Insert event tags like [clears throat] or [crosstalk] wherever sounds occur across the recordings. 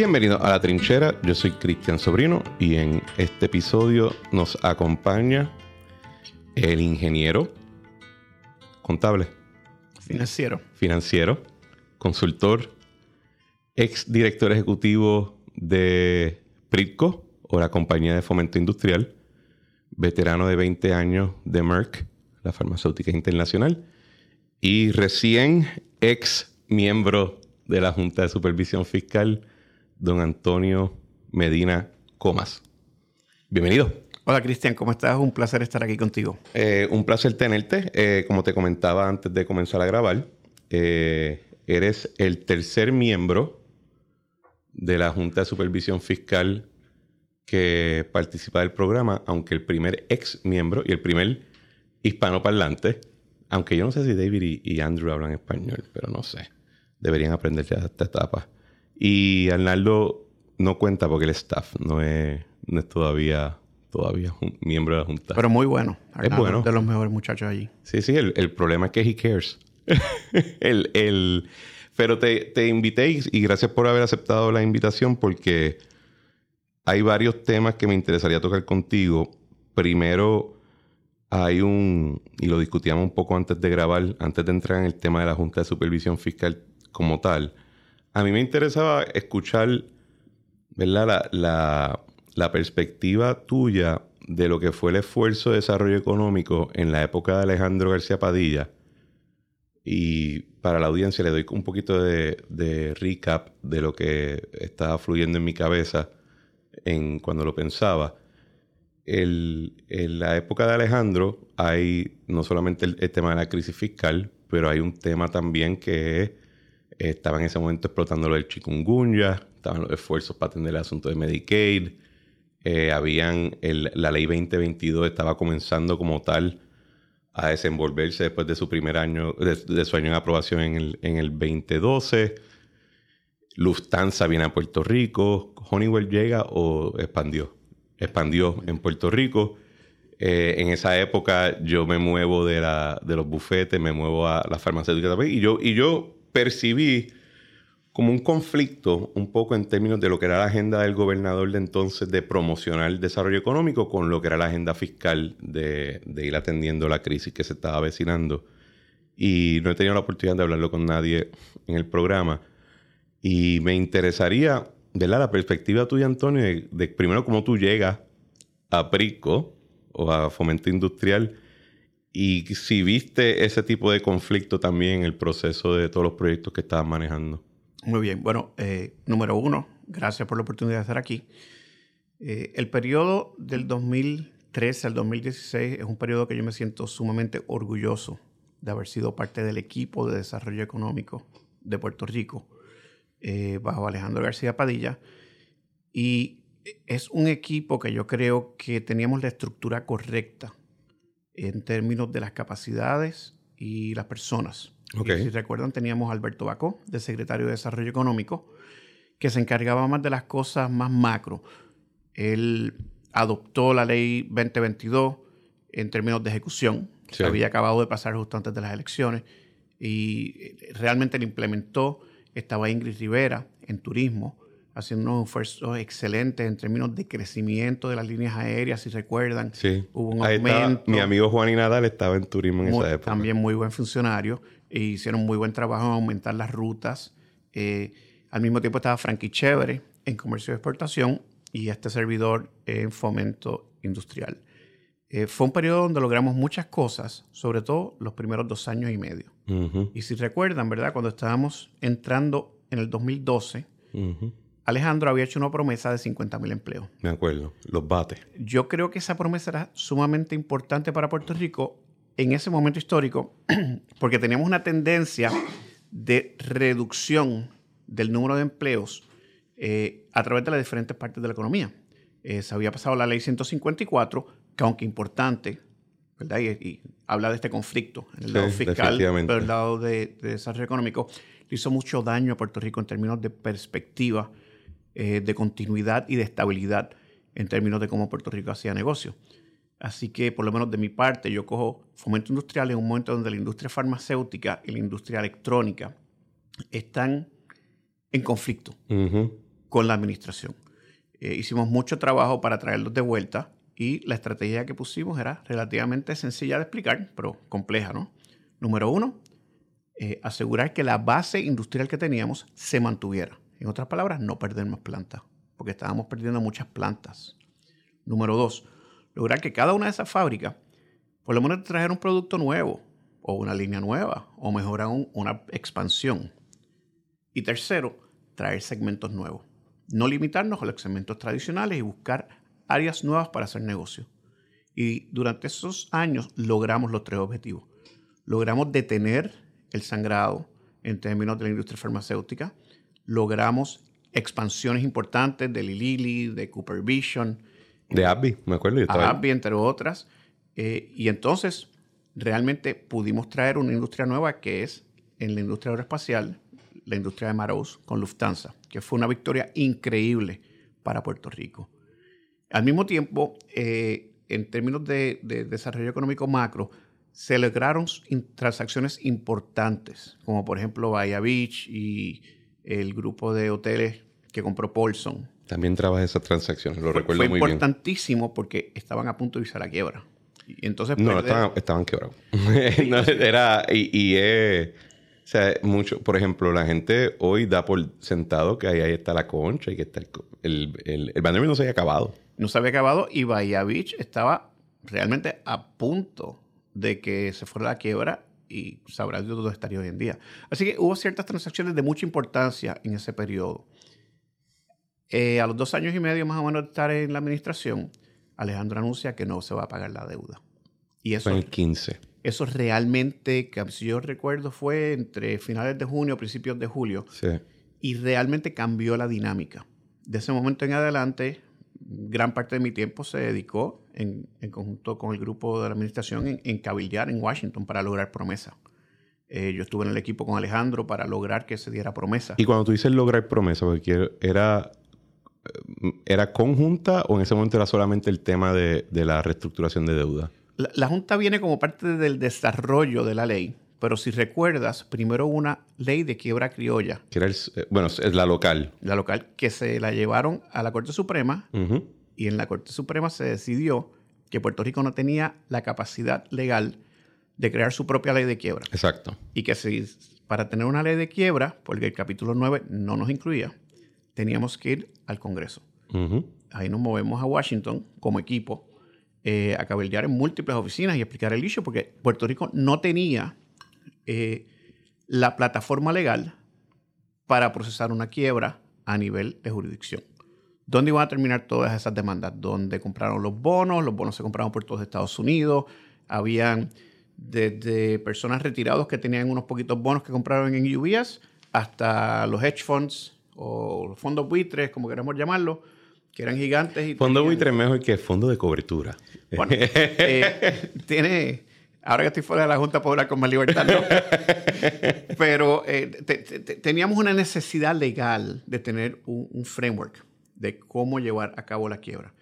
Bienvenido a La Trinchera, yo soy Cristian Sobrino y en este episodio nos acompaña el ingeniero contable, Financiero. financiero, consultor, ex director ejecutivo de Pritco o la compañía de fomento industrial, veterano de 20 años de Merck, la farmacéutica internacional, y recién ex miembro de la Junta de Supervisión Fiscal, don Antonio Medina Comas. Bienvenido. Hola Cristian, ¿cómo estás? Un placer estar aquí contigo. Eh, un placer tenerte. Eh, como te comentaba antes de comenzar a grabar, eh, eres el tercer miembro de la Junta de Supervisión Fiscal que participa del programa, aunque el primer ex miembro y el primer hispanoparlante, aunque yo no sé si David y, y Andrew hablan español, pero no sé. Deberían aprender ya esta etapa. Y Arnaldo no cuenta porque el staff no es, no es todavía, todavía un miembro de la Junta. Pero muy bueno. Arnaldo, bueno. De los mejores muchachos allí. Sí, sí, el, el problema es que he cares. [laughs] el, el- pero te, te invité y, y gracias por haber aceptado la invitación porque hay varios temas que me interesaría tocar contigo. Primero, hay un, y lo discutíamos un poco antes de grabar, antes de entrar en el tema de la Junta de Supervisión Fiscal como tal. A mí me interesaba escuchar, ¿verdad? La, la, perspectiva tuya de lo que fue el esfuerzo de desarrollo económico en la época de Alejandro García Padilla. Y para la audiencia le doy un poquito de, de recap de lo que estaba fluyendo en mi cabeza en, cuando lo pensaba. El- en la época de Alejandro hay no solamente el, el tema de la crisis fiscal, pero hay un tema también que eh, estaba en ese momento explotando lo del chikungunya, estaban los esfuerzos para atender el asunto de Medicaid, eh, habían la ley 2022 estaba comenzando como tal a desenvolverse después de su primer año, de, de su año en aprobación en el, en el 2012. Lufthansa viene a Puerto Rico. Honeywell llega o expandió. Expandió en Puerto Rico. Eh, en esa época yo me muevo de, la, de los bufetes, me muevo a la farmacéutica también. Y yo, y yo percibí como un conflicto un poco en términos de lo que era la agenda del gobernador de entonces de promocionar el desarrollo económico con lo que era la agenda fiscal de, de ir atendiendo la crisis que se estaba avecinando. Y no he tenido la oportunidad de hablarlo con nadie en el programa. Y me interesaría, ¿verdad? La perspectiva tuya, Antonio, de, de primero cómo tú llegas a Prico o a Fomento Industrial y si viste ese tipo de conflicto también en el proceso de todos los proyectos que estabas manejando. Muy bien. Bueno, eh, número uno, gracias por la oportunidad de estar aquí. Eh, el periodo del 2013 al 2016 es un periodo que yo me siento sumamente orgulloso de haber sido parte del equipo de desarrollo económico de Puerto Rico eh, bajo Alejandro García Padilla. Y es un equipo que yo creo que teníamos la estructura correcta en términos de las capacidades y las personas. Ok. Y si recuerdan, teníamos a Alberto Bacó, de secretario de Desarrollo Económico, que se encargaba más de las cosas más macro. Él adoptó la ley 2022 en términos de ejecución. Sí. Se había acabado de pasar justo antes de las elecciones y eh, realmente la implementó. Estaba Ingrid Rivera en turismo, haciendo unos esfuerzos excelentes en términos de crecimiento de las líneas aéreas, si recuerdan. Sí. Hubo un Ahí estaba- aumento. mi amigo Juan y Nadal estaba en turismo en Muy- esa época. También muy buen funcionario. E hicieron muy buen trabajo en aumentar las rutas. Eh, al mismo tiempo estaba Frankie Chévere en comercio de exportación y este servidor en fomento industrial. Eh, fue un periodo donde logramos muchas cosas, sobre todo los primeros dos años y medio. Ujú, Y si recuerdan, ¿verdad? Cuando estábamos entrando en el 2012, ujú. Alejandro había hecho una promesa de 50 mil empleos. Me acuerdo. Los bates. Yo creo que esa promesa era sumamente importante para Puerto Rico en ese momento histórico, [clears throat] porque teníamos una tendencia de reducción del número de empleos eh, a través de las diferentes partes de la economía. Eh, se había pasado la ley 154, que aunque importante, ¿verdad? Y, y habla de este conflicto en el Sí, lado fiscal, pero el lado de, de desarrollo económico, le hizo mucho daño a Puerto Rico en términos de perspectiva, eh, de continuidad y de estabilidad en términos de cómo Puerto Rico hacía negocio. Así que, por lo menos de mi parte, yo cojo fomento industrial en un momento donde la industria farmacéutica y la industria electrónica están en conflicto. Con la administración. Eh, hicimos mucho trabajo para traerlos de vuelta y la estrategia que pusimos era relativamente sencilla de explicar, pero compleja, ¿no? Número uno, eh, asegurar que la base industrial que teníamos se mantuviera. En otras palabras, no perder más plantas, porque estábamos perdiendo muchas plantas. Número dos, lograr que cada una de esas fábricas por lo menos trajera un producto nuevo, o una línea nueva, o mejorar una expansión. Y tercero, traer segmentos nuevos. No limitarnos a los segmentos tradicionales y buscar áreas nuevas para hacer negocio. Y durante esos años logramos los tres objetivos. Logramos detener el sangrado en términos de la industria farmacéutica. Logramos expansiones importantes de Lilly, de Cooper Vision. De AbbVie, me acuerdo. AbbVie, entre otras. Eh, y entonces realmente pudimos traer una industria nueva que es en la industria aeroespacial, la industria de Maros con Lufthansa, que fue una victoria increíble para Puerto Rico. Al mismo tiempo, eh, en términos de, desarrollo económico macro, se lograron transacciones importantes, como por ejemplo Bahía Beach y el grupo de hoteles que compró Paulson. También trabajé esas transacciones, lo recuerdo muy bien. Fue importantísimo porque estaban a punto de irse a la quiebra. Y entonces no, estaban, estaban quebrados. [laughs] [laughs] era, y, es, o sea, mucho, por ejemplo, la gente hoy da por sentado que ahí, está la concha y que está el, el, el, no se había acabado. No se había acabado y Bahía Beach estaba realmente a punto de que se fuera a la quiebra y sabrá Dios dónde estaría hoy en día. Así que hubo ciertas transacciones de mucha importancia en ese periodo. Eh, a los dos años y medio más o menos de estar en la administración, Alejandro anuncia que no se va a pagar la deuda. Y eso, en el 15. Eso realmente, si yo recuerdo, fue entre finales de junio, principios de julio. Sí. Y realmente cambió la dinámica. De ese momento en adelante, gran parte de mi tiempo se dedicó, en, conjunto con el grupo de la administración, en, en cabildear en Washington para lograr promesa. Eh, yo estuve en el equipo con Alejandro para lograr que se diera promesa. Y cuando tú dices lograr promesa, porque era ¿Era conjunta o en ese momento era solamente el tema de, la reestructuración de deuda? La, Junta viene como parte del desarrollo de la ley, pero si recuerdas, primero una ley de quiebra criolla. Que era eh, bueno, es la local. La local, que se la llevaron a la Corte Suprema y en la Corte Suprema se decidió que Puerto Rico no tenía la capacidad legal de crear su propia ley de quiebra. Exacto. Y que si, para tener una ley de quiebra, porque el capítulo 9 no nos incluía, teníamos que ir al Congreso. Ahí nos movemos a Washington como equipo eh, a cabildear en múltiples oficinas y explicar el issue, porque Puerto Rico no tenía eh, la plataforma legal para procesar una quiebra a nivel de jurisdicción. ¿Dónde iban a terminar todas esas demandas? ¿Dónde compraron los bonos? Los bonos se compraron por todos Estados Unidos. Habían desde personas retirados que tenían unos poquitos bonos que compraron en UBS hasta los hedge funds o los fondos buitres, como queremos llamarlo, que eran gigantes. Y fondo buitre es mejor que fondo de cobertura. Bueno, eh, tiene... Ahora que estoy fuera de la Junta puedo hablar con más libertad, ¿no? [laughs] Pero eh, teníamos una necesidad legal de tener un, framework de cómo llevar a cabo la quiebra.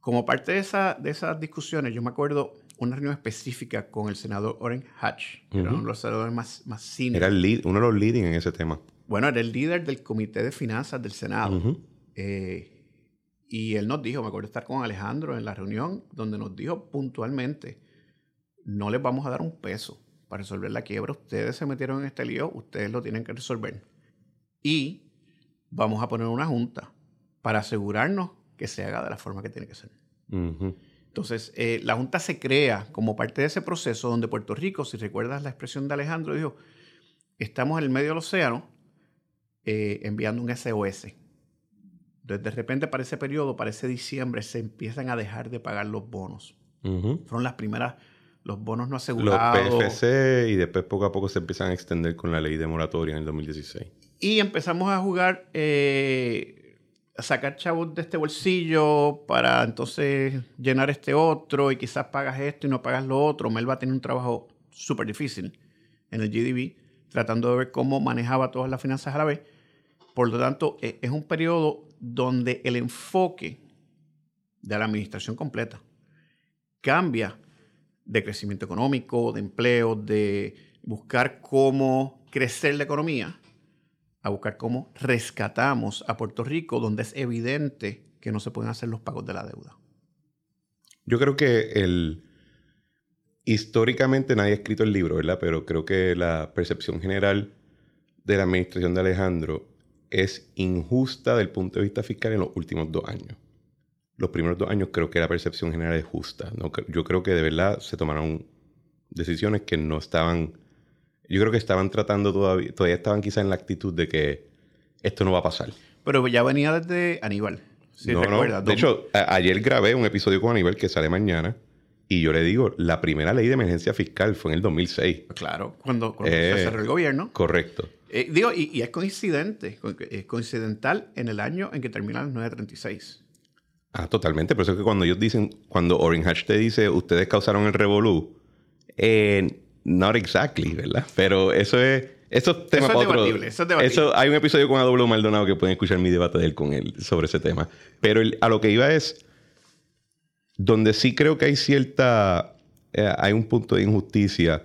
Como parte de, esa, de esas discusiones, yo me acuerdo una reunión específica con el senador Oren Hatch, que era uno de los senadores más, más Era el uno de los leading en ese tema. Bueno, era el líder del Comité de Finanzas del Senado. Eh, y él nos dijo, me acuerdo estar con Alejandro en la reunión, donde nos dijo puntualmente, no les vamos a dar un peso para resolver la quiebra. Ustedes se metieron en este lío, ustedes lo tienen que resolver. Y vamos a poner una junta para asegurarnos que se haga de la forma que tiene que ser. Entonces, eh, la junta se crea como parte de ese proceso donde Puerto Rico, si recuerdas la expresión de Alejandro, dijo, estamos en el medio del océano, eh, enviando un SOS. Entonces, de repente, para ese periodo, para ese diciembre, se empiezan a dejar de pagar los bonos. Fueron las primeras, los bonos no asegurados. Los PFC y después poco a poco se empiezan a extender con la ley de moratoria en el 2016. Y empezamos a jugar, eh, sacar chavos de este bolsillo para entonces llenar este otro y quizás pagas esto y no pagas lo otro. Mel va a tener un trabajo súper difícil en el GDB, tratando de ver cómo manejaba todas las finanzas a la vez por lo tanto, e, es un periodo donde el enfoque de la administración completa cambia de crecimiento económico, de empleo, de buscar cómo crecer la economía, a buscar cómo rescatamos a Puerto Rico, donde es evidente que no se pueden hacer los pagos de la deuda. Yo creo que el históricamente nadie ha escrito el libro, ¿verdad? Pero creo que la percepción general de la administración de Alejandro es injusta desde el punto de vista fiscal en los últimos dos años. Los primeros dos años creo que la percepción general es justa. Yo creo que de verdad se tomaron decisiones que no estaban... Yo creo que estaban tratando todavía, todavía estaban quizás en la actitud de que esto no va a pasar. Pero ya venía desde Aníbal. no, no. De hecho, ayer grabé un episodio con Aníbal que sale mañana y yo le digo, la primera ley de emergencia fiscal fue en el 2006. Claro, cuando, se eh, cerró el gobierno. Correcto. Eh, digo, y, es coincidente, es coincidental en el año en que termina el 936. Ah, totalmente. Por eso es que cuando ellos dicen, cuando Orange Hatch te dice, ustedes causaron el revolú, eh, not exactly, ¿verdad? Pero eso es, eso es tema para otro. Eso es Eso, hay un episodio con A.W. Maldonado que pueden escuchar mi debate de él con él sobre ese tema. Pero a lo que iba es donde sí creo que hay cierta, eh, hay un punto de injusticia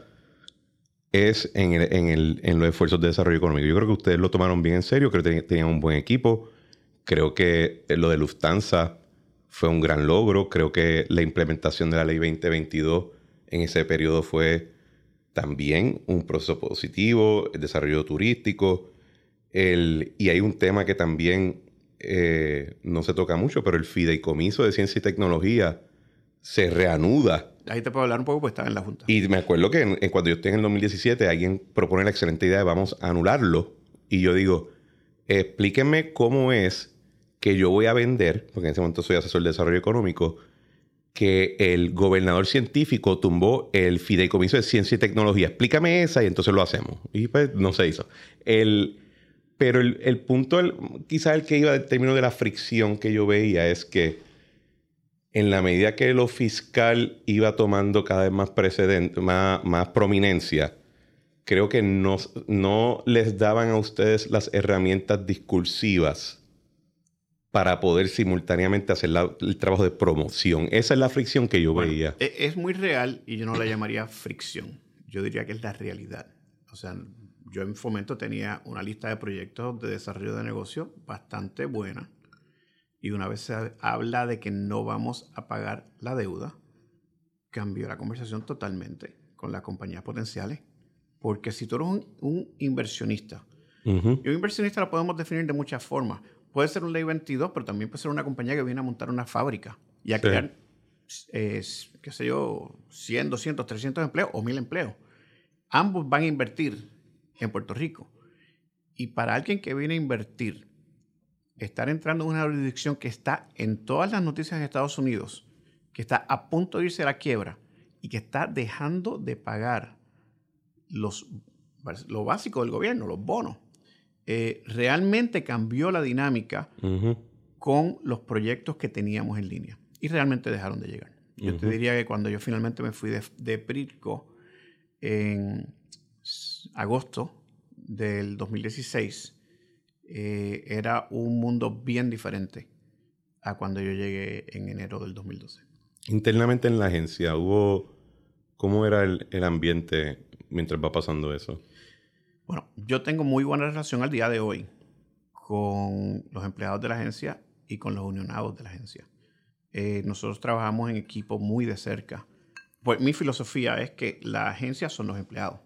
es en, en, los esfuerzos de desarrollo económico. Yo creo que ustedes lo tomaron bien en serio, creo que tenían un buen equipo. Creo que lo de Lufthansa fue un gran logro. Creo que la implementación de la ley 2022 en ese periodo fue también un proceso positivo, el desarrollo turístico. El, y hay un tema que también eh, no se toca mucho, pero el fideicomiso de ciencia y tecnología se reanuda. Ahí te puedo hablar un poco, pues estaba en la Junta. Y me acuerdo que cuando yo estoy en el 2017, alguien propone la excelente idea de vamos a anularlo. Y yo digo, explíquenme cómo es que yo voy a vender, porque en ese momento soy asesor de desarrollo económico, que el gobernador científico tumbó el fideicomiso de ciencia y tecnología. Explícame esa y entonces lo hacemos. Y pues no se hizo. El, pero el, punto, quizás el que iba del término de la fricción que yo veía es que en la medida que lo fiscal iba tomando cada vez más precedente, más, más prominencia, creo que no, no les daban a ustedes las herramientas discursivas para poder simultáneamente hacer el trabajo de promoción. Esa es la fricción que yo veía. E, es muy real y yo no la llamaría fricción. Yo diría que es la realidad. O sea, yo en Fomento tenía una lista de proyectos de desarrollo de negocio bastante buena. Y una vez se habla de que no vamos a pagar la deuda, cambió la conversación totalmente con las compañías potenciales. Porque si tú eres un, inversionista, y un inversionista lo podemos definir de muchas formas. Puede ser un ley 22, pero también puede ser una compañía que viene a montar una fábrica y a crear, qué sé yo, 100, 200, 300 empleos o 1000 empleos. Ambos van a invertir en Puerto Rico. Y para alguien que viene a invertir, estar entrando en una jurisdicción que está en todas las noticias de Estados Unidos, que está a punto de irse a la quiebra y que está dejando de pagar los, lo básico del gobierno, los bonos, eh, realmente cambió la dinámica con los proyectos que teníamos en línea y realmente dejaron de llegar. Yo te diría que cuando yo finalmente me fui de, de Pritco en agosto del 2016, eh, era un mundo bien diferente a cuando yo llegué en enero del 2012. Internamente en la agencia, hubo ¿cómo era el, el ambiente mientras va pasando eso? Bueno, yo tengo muy buena relación al día de hoy con los empleados de la agencia y con los unionados de la agencia. Eh, nosotros trabajamos en equipo muy de cerca. Pues mi filosofía es que la agencia son los empleados.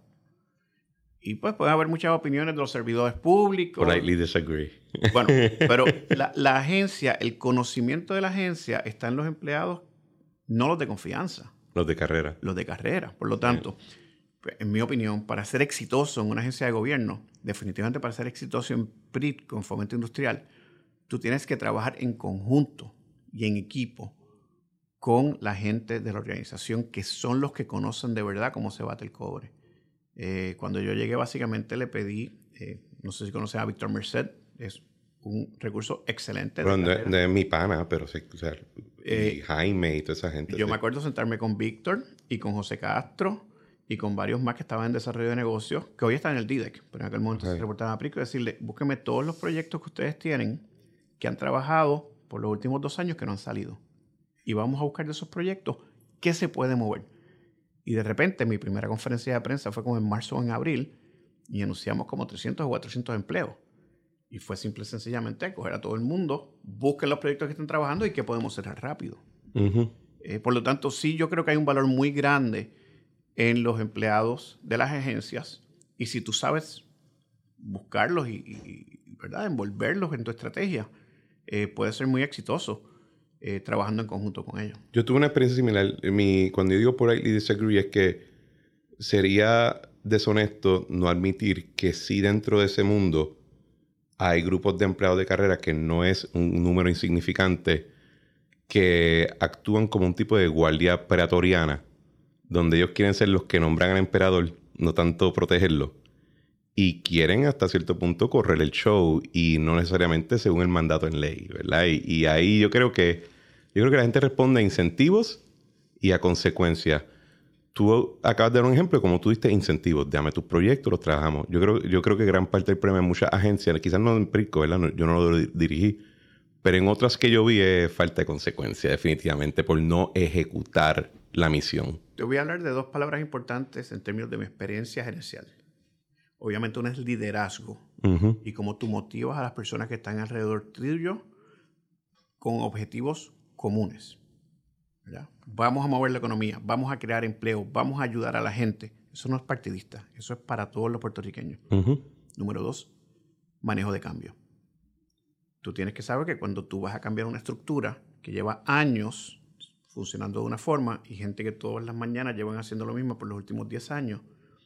Y pues puede haber muchas opiniones de los servidores públicos. Politely disagree. Bueno, [laughs] pero la, agencia, el conocimiento de la agencia está en los empleados, no los de confianza. Los de carrera. Los de carrera. Por lo tanto, pues, en mi opinión, para ser exitoso en una agencia de gobierno, definitivamente para ser exitoso en PRIT, con fomento industrial, tú tienes que trabajar en conjunto y en equipo con la gente de la organización, que son los que conocen de verdad cómo se bate el cobre. Eh, cuando yo llegué, básicamente le pedí, eh, no sé si conocen a Víctor Merced, es un recurso excelente. de, mi pana, pero sí, o sea, eh, Jaime y toda esa gente. Yo me acuerdo sentarme con Víctor y con José Castro y con varios más que estaban en desarrollo de negocios, que hoy están en el DIDEC, pero en aquel momento se reportaban a Prico, y decirle, búsqueme todos los proyectos que ustedes tienen, que han trabajado por los últimos dos años que no han salido. Y vamos a buscar de esos proyectos qué se puede mover. Y de repente mi primera conferencia de prensa fue como en marzo o en abril y anunciamos como 300 o 400 empleos. Y fue simple y sencillamente coger a todo el mundo, busquen los proyectos que están trabajando y qué podemos cerrar rápido. Eh, por lo tanto, sí, yo creo que hay un valor muy grande en los empleados de las agencias. Y si tú sabes buscarlos y, ¿verdad? envolverlos en tu estrategia, eh, puede ser muy exitoso eh, trabajando en conjunto con ellos. Yo tuve una experiencia similar. Mi, cuando yo digo politely disagree es que sería deshonesto no admitir que sí dentro de ese mundo hay grupos de empleados de carrera que no es un número insignificante que actúan como un tipo de guardia pretoriana, donde ellos quieren ser los que nombran al emperador, no tanto protegerlo. Y quieren hasta cierto punto correr el show y no necesariamente según el mandato en ley, ¿verdad? Y, ahí yo creo que yo creo que la gente responde a incentivos y a consecuencias. Tú acabas de dar un ejemplo, como tú diste incentivos, dame tus proyectos, los trabajamos. Yo creo, yo creo que gran parte del problema de muchas agencias, quizás no en Prisco, ¿verdad? yo no lo dirigí, pero en otras que yo vi es falta de consecuencia, definitivamente, por no ejecutar la misión. Te voy a hablar de dos palabras importantes en términos de mi experiencia gerencial. Obviamente una es liderazgo y cómo tú motivas a las personas que están alrededor tuyo con objetivos comunes. Vamos a mover la economía, vamos a crear empleo, vamos a ayudar a la gente. Eso no es partidista, eso es para todos los puertorriqueños. Número dos, manejo de cambio. Tú tienes que saber que cuando tú vas a cambiar una estructura que lleva años funcionando de una forma y gente que todas las mañanas llevan haciendo lo mismo por los últimos 10 años,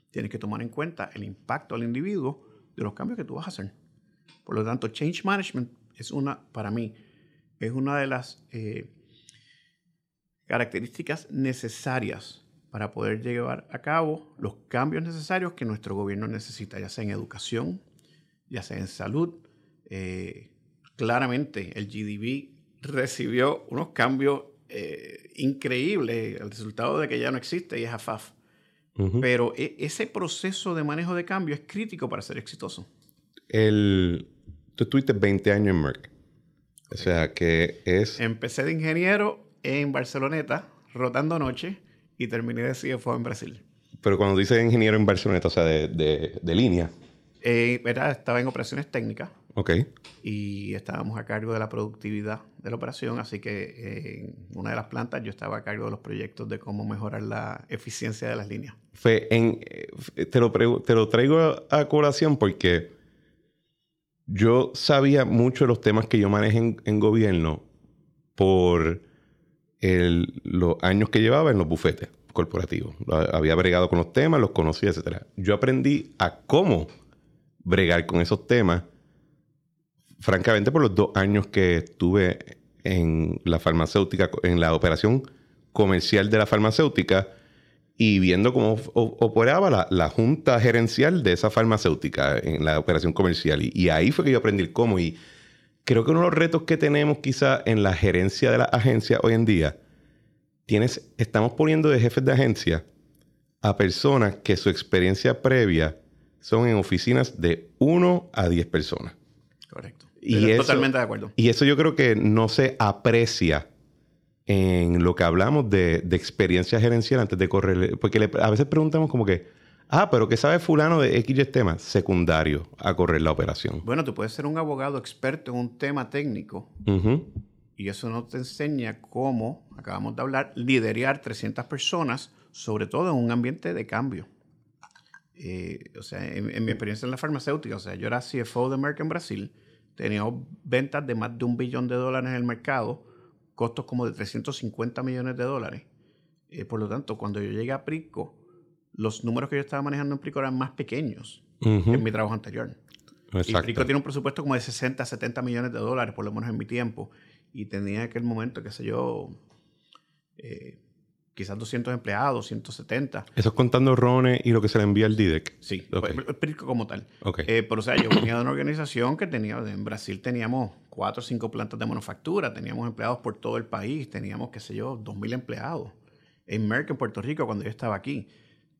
tienes que tomar en cuenta el impacto al individuo de los cambios que tú vas a hacer. Por lo tanto, change management es una, para mí, es una de las eh, características necesarias para poder llevar a cabo los cambios necesarios que nuestro gobierno necesita, ya sea en educación, ya sea en salud, eh, claramente el GDP recibió unos cambios eh, increíbles, el resultado de que ya no existe y es AFAF. Pero e, ese proceso de manejo de cambio es crítico para ser exitoso. El, tú estuviste 20 años en Merck. O sea que es... Empecé de ingeniero en Barceloneta, rotando noche, y terminé de CFO en Brasil. Pero cuando dices ingeniero en Barceloneta, o sea, de, de, línea. Eh, estaba en operaciones técnicas. Ok. Y estábamos a cargo de la productividad de la operación, así que en una de las plantas yo estaba a cargo de los proyectos de cómo mejorar la eficiencia de las líneas. Fe, en, eh, te, lo te lo traigo a colación porque yo sabía mucho de los temas que yo manejé en, gobierno por los años que llevaba en los bufetes corporativos. Había bregado con los temas, los conocía, etc. Yo aprendí a cómo bregar con esos temas francamente, por los dos años que estuve en la farmacéutica, en la operación comercial de la farmacéutica y viendo cómo operaba la, junta gerencial de esa farmacéutica en la operación comercial. Y, ahí fue que yo aprendí cómo. Y creo que uno de los retos que tenemos quizá en la gerencia de la agencia hoy en día, tienes, estamos poniendo de jefes de agencia a personas que su experiencia previa son en oficinas de 1 a 10 personas. Y totalmente de acuerdo. Y eso yo creo que no se aprecia en lo que hablamos de, experiencia gerencial antes de correr. Porque a veces preguntamos como que, ah, pero ¿qué sabe fulano de X tema? Secundario a correr la operación. Bueno, tú puedes ser un abogado experto en un tema técnico. Y eso no te enseña cómo, acabamos de hablar, liderar 300 personas, sobre todo en un ambiente de cambio. Eh, o sea, en, en, mi experiencia en la farmacéutica, o sea, yo era CFO de Merck en Brasil Teníamos ventas de más de un billón de dólares en el mercado, costos como de 350 millones de dólares. Eh, por lo tanto, cuando yo llegué a Prico, los números que yo estaba manejando en Prico eran más pequeños que en mi trabajo anterior. Y Prico tiene un presupuesto como de 60, 70 millones de dólares, por lo menos en mi tiempo. Y tenía en aquel momento, qué sé yo, eh, quizás 200 empleados, 170. Eso es contando RONE y lo que se le envía al DIDEC. Sí, el como tal. Eh, pero o sea, yo venía de una organización que tenía, en Brasil teníamos cuatro o cinco plantas de manufactura, teníamos empleados por todo el país, teníamos, qué sé yo, 2.000 empleados. En Merck, en Puerto Rico, cuando yo estaba aquí,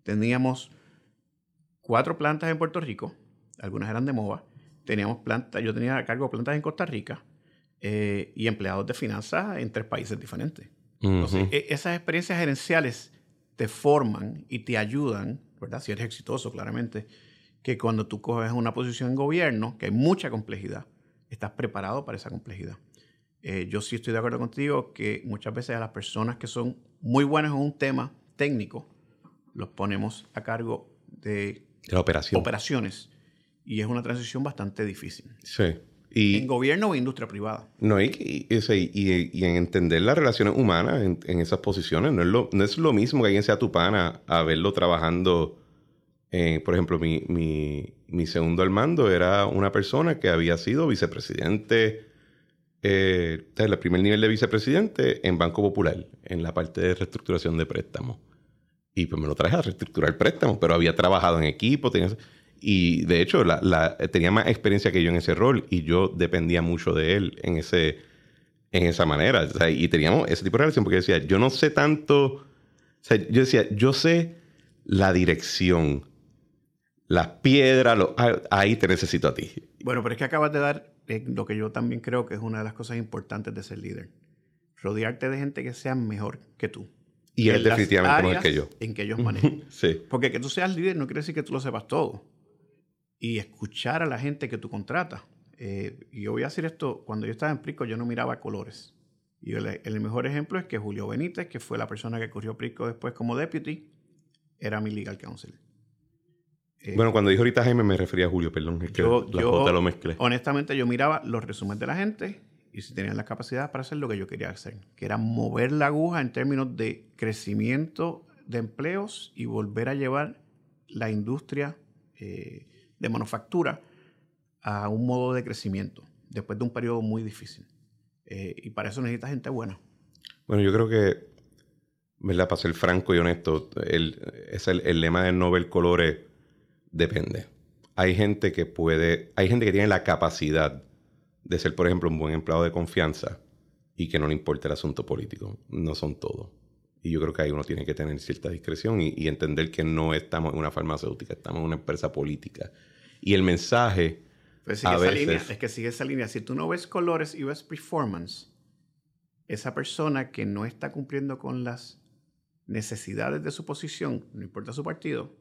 teníamos cuatro plantas en Puerto Rico, algunas eran de MOVA, teníamos plantas, yo tenía a cargo plantas en Costa Rica eh, y empleados de finanzas en tres países diferentes. E, esas experiencias gerenciales te forman y te ayudan, ¿verdad? Si eres exitoso, claramente. que cuando tú coges una posición en gobierno, que hay mucha complejidad, estás preparado para esa complejidad. Eh, yo sí estoy de acuerdo contigo que muchas veces a las personas que son muy buenas en un tema técnico, los ponemos a cargo de, la operación. operaciones. Y es una transición bastante difícil. Sí. Y, en gobierno o industria privada. No, y, y, y, en entender las relaciones humanas en, en, esas posiciones. No es, lo, no es lo mismo que alguien sea tu pana a verlo trabajando. Eh, por ejemplo, mi, mi, mi, segundo al mando era una persona que había sido vicepresidente, eh, el primer nivel de vicepresidente en Banco Popular, en la parte de reestructuración de préstamos. Y pues me lo traje a reestructurar préstamos, pero había trabajado en equipo, tenía y de hecho, la, tenía más experiencia que yo en ese rol y yo dependía mucho de él en, ese, en esa manera. y teníamos ese tipo de relación porque decía, yo no sé tanto. O sea, yo decía, yo sé la dirección, las piedras, ahí te necesito a ti. Bueno, pero es que acabas de dar eh, lo que yo también creo que es una de las cosas importantes de ser líder. Rodearte de gente que sea mejor que tú. Y él definitivamente mejor que yo. En que ellos manejan. sí. Porque que tú seas líder no quiere decir que tú lo sepas todo y escuchar a la gente que tú contratas. Eh, y yo voy a decir esto, cuando yo estaba en Prisco yo no miraba colores. Y el, mejor ejemplo es que Julio Benítez, que fue la persona que corrió Prisco después como deputy, era mi legal counsel. Eh, bueno, cuando dijo ahorita Jaime me refería a Julio, perdón, es que yo, la lo mezclé. Honestamente yo miraba los resúmenes de la gente y si tenían la capacidad para hacer lo que yo quería hacer, que era mover la aguja en términos de crecimiento de empleos y volver a llevar la industria eh, de manufactura a un modo de crecimiento después de un periodo muy difícil. Eh, y para eso necesita gente buena. Bueno, yo creo que, ¿verdad? Para ser franco y honesto, el, es el, lema del Nobel Colores depende. Hay gente que puede, hay gente que tiene la capacidad de ser, por ejemplo, un buen empleado de confianza y que no le importa el asunto político. No son todos. Y yo creo que ahí uno tiene que tener cierta discreción y, y entender que no estamos en una farmacéutica, estamos en una empresa política y el mensaje. Pues a veces... es que sigue esa línea. Si tú no ves colores y ves performance, esa persona que no está cumpliendo con las necesidades de su posición, no importa su partido,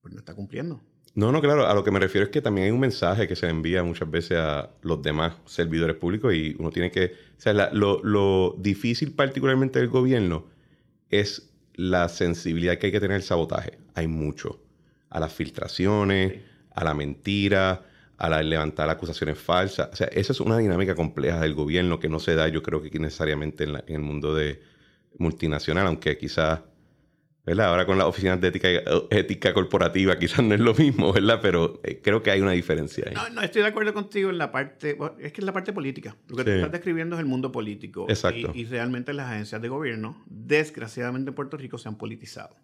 pues no está cumpliendo. No, no, claro. A lo que me refiero es que también hay un mensaje que se envía muchas veces a los demás servidores públicos y uno tiene que. O sea, lo, lo, difícil, particularmente del gobierno, es la sensibilidad que hay que tener al sabotaje. Hay mucho. A las filtraciones a la mentira, a la levantar acusaciones falsas. O sea, esa es una dinámica compleja del gobierno que no se da, yo creo que necesariamente en, el mundo de multinacional, aunque quizás, ¿verdad? Ahora con las oficinas de ética, ética corporativa quizás no es lo mismo, ¿verdad? Pero eh, creo que hay una diferencia ahí. No, no, estoy de acuerdo contigo en la parte, es que es la parte política. Lo que tú estás describiendo es el mundo político. Exacto. Y, realmente las agencias de gobierno, desgraciadamente en Puerto Rico, se han politizado.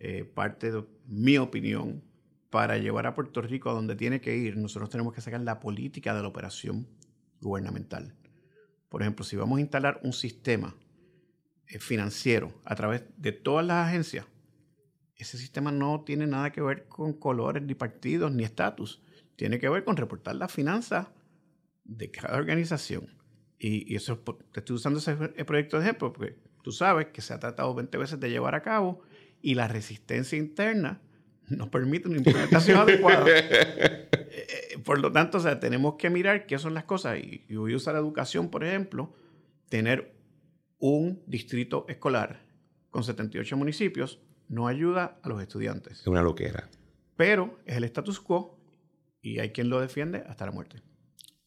Eh, parte de mi opinión para llevar a Puerto Rico a donde tiene que ir, nosotros tenemos que sacar la política de la operación gubernamental. Por ejemplo, si vamos a instalar un sistema financiero a través de todas las agencias, ese sistema no tiene nada que ver con colores, ni partidos, ni estatus. Tiene que ver con reportar las finanzas de cada organización. Y, y, eso, te estoy usando ese proyecto de ejemplo, porque tú sabes que se ha tratado 20 veces de llevar a cabo y la resistencia interna no permite una implementación [laughs] adecuada. Eh, eh, por lo tanto, o sea, tenemos que mirar qué son las cosas. Y, voy a usar la educación, por ejemplo, tener un distrito escolar con 78 municipios no ayuda a los estudiantes. Es una loquera. Pero es el status quo y hay quien lo defiende hasta la muerte.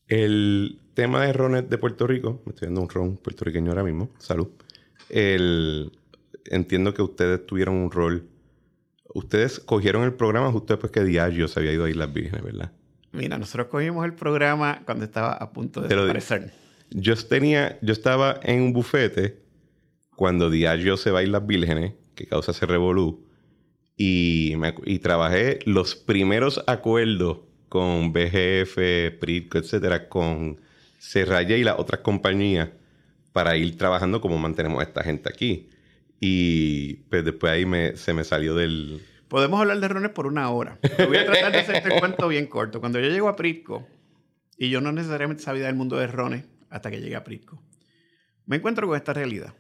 El tema de rones de Puerto Rico, me estoy viendo un ron puertorriqueño ahora mismo, salud. El, entiendo que ustedes tuvieron un rol Ustedes cogieron el programa justo después que Diageo se había ido a Islas Vírgenes, ¿verdad? Mira, nosotros cogimos el programa cuando estaba a punto de desaparecer. Yo, tenía, yo estaba en un bufete cuando Diageo se va a Islas Vírgenes, que causa ese revolú, y, trabajé los primeros acuerdos con BGF, Pritco, etcétera, con Serraya y las otras compañías para ir trabajando como mantenemos a esta gente aquí. Y pues después ahí me, se me salió del... Podemos hablar de rones por una hora. voy a tratar de hacerte el cuento bien corto. Cuando yo llego a Prisco, y yo no necesariamente sabía del mundo de rones hasta que llegué a Prisco, me encuentro con esta realidad.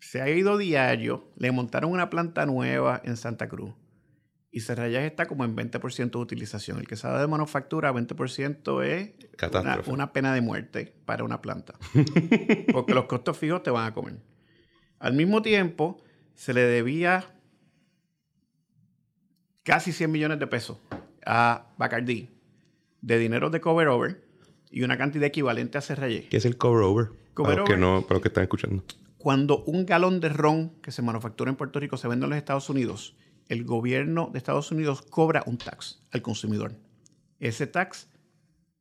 Se ha ido diario, le montaron una planta nueva en Santa Cruz y Serrayes está como en 20% de utilización. El que sabe de manufactura, 20% es una, una, pena de muerte para una planta. [laughs] Porque los costos fijos te van a comer. Al mismo tiempo, se le debía casi 100 millones de pesos a Bacardi de dinero de cover over y una cantidad equivalente a Serrayé. ¿Qué es el cover over? para, no, para los que están escuchando. Cuando un galón de ron que se manufactura en Puerto Rico se vende en los Estados Unidos, el gobierno de Estados Unidos cobra un tax al consumidor. Ese tax,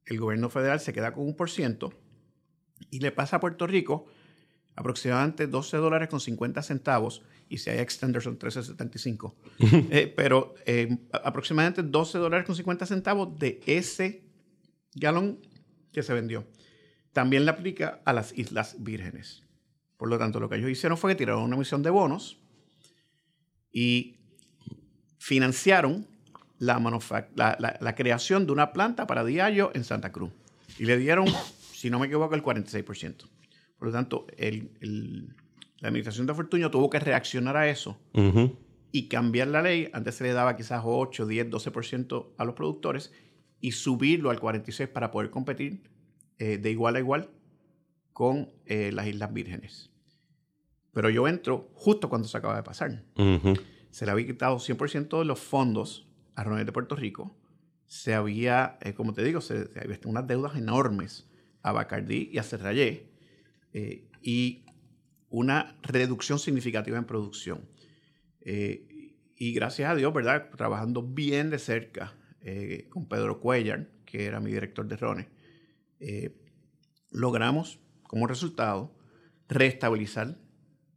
el gobierno federal se queda con un por ciento y le pasa a Puerto Rico aproximadamente 12 dólares con 50 centavos, y si hay extenders son 13.75, [laughs] eh, pero eh, aproximadamente 12 dólares con 50 centavos de ese galón que se vendió. También le aplica a las Islas Vírgenes. Por lo tanto, lo que ellos hicieron fue que tiraron una emisión de bonos y financiaron la, la, la, creación de una planta para diario en Santa Cruz. Y le dieron, si no me equivoco, el 46%. Por lo tanto, la administración de Fortuño tuvo que reaccionar a eso y cambiar la ley. Antes se le daba quizás 8, 10, 12% a los productores y subirlo al 46% para poder competir eh, de igual a igual con eh, las Islas Vírgenes. Pero yo entro justo cuando se acaba de pasar. Se le había quitado 100% de los fondos a Ronald de Puerto Rico. Se había, eh, como te digo, se, se había unas deudas enormes a Bacardí y a Serrayé y una reducción significativa en producción. Eh, y gracias a Dios, ¿verdad? Trabajando bien de cerca eh, con Pedro Cuellar, que era mi director de RONE, logramos como resultado restabilizar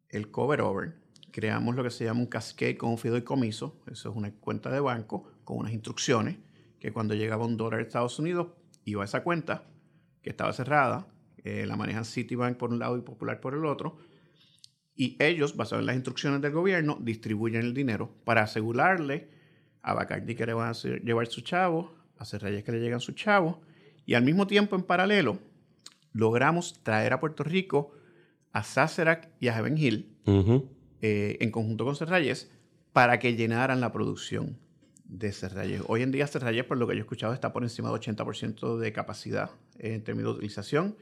el cover over. Creamos lo que se llama un cascade con un fideicomiso. Eso es una cuenta de banco con unas instrucciones que cuando llegaba un dólar a Estados Unidos iba a esa cuenta que estaba cerrada eh, la manejan Citibank por un lado y Popular por el otro. Y ellos, basados en las instrucciones del gobierno, distribuyen el dinero para asegurarle a Bacardi que le van a llevar su chavo, a Cerreyes que le llegan su chavo. Y al mismo tiempo, en paralelo, logramos traer a Puerto Rico a Sacerac y a Heaven Hill, eh, en conjunto con Cerreyes, para que llenaran la producción de Cerreyes. Hoy en día Cerreyes, por lo que yo he escuchado, está por encima del 80% de capacidad en términos de utilización.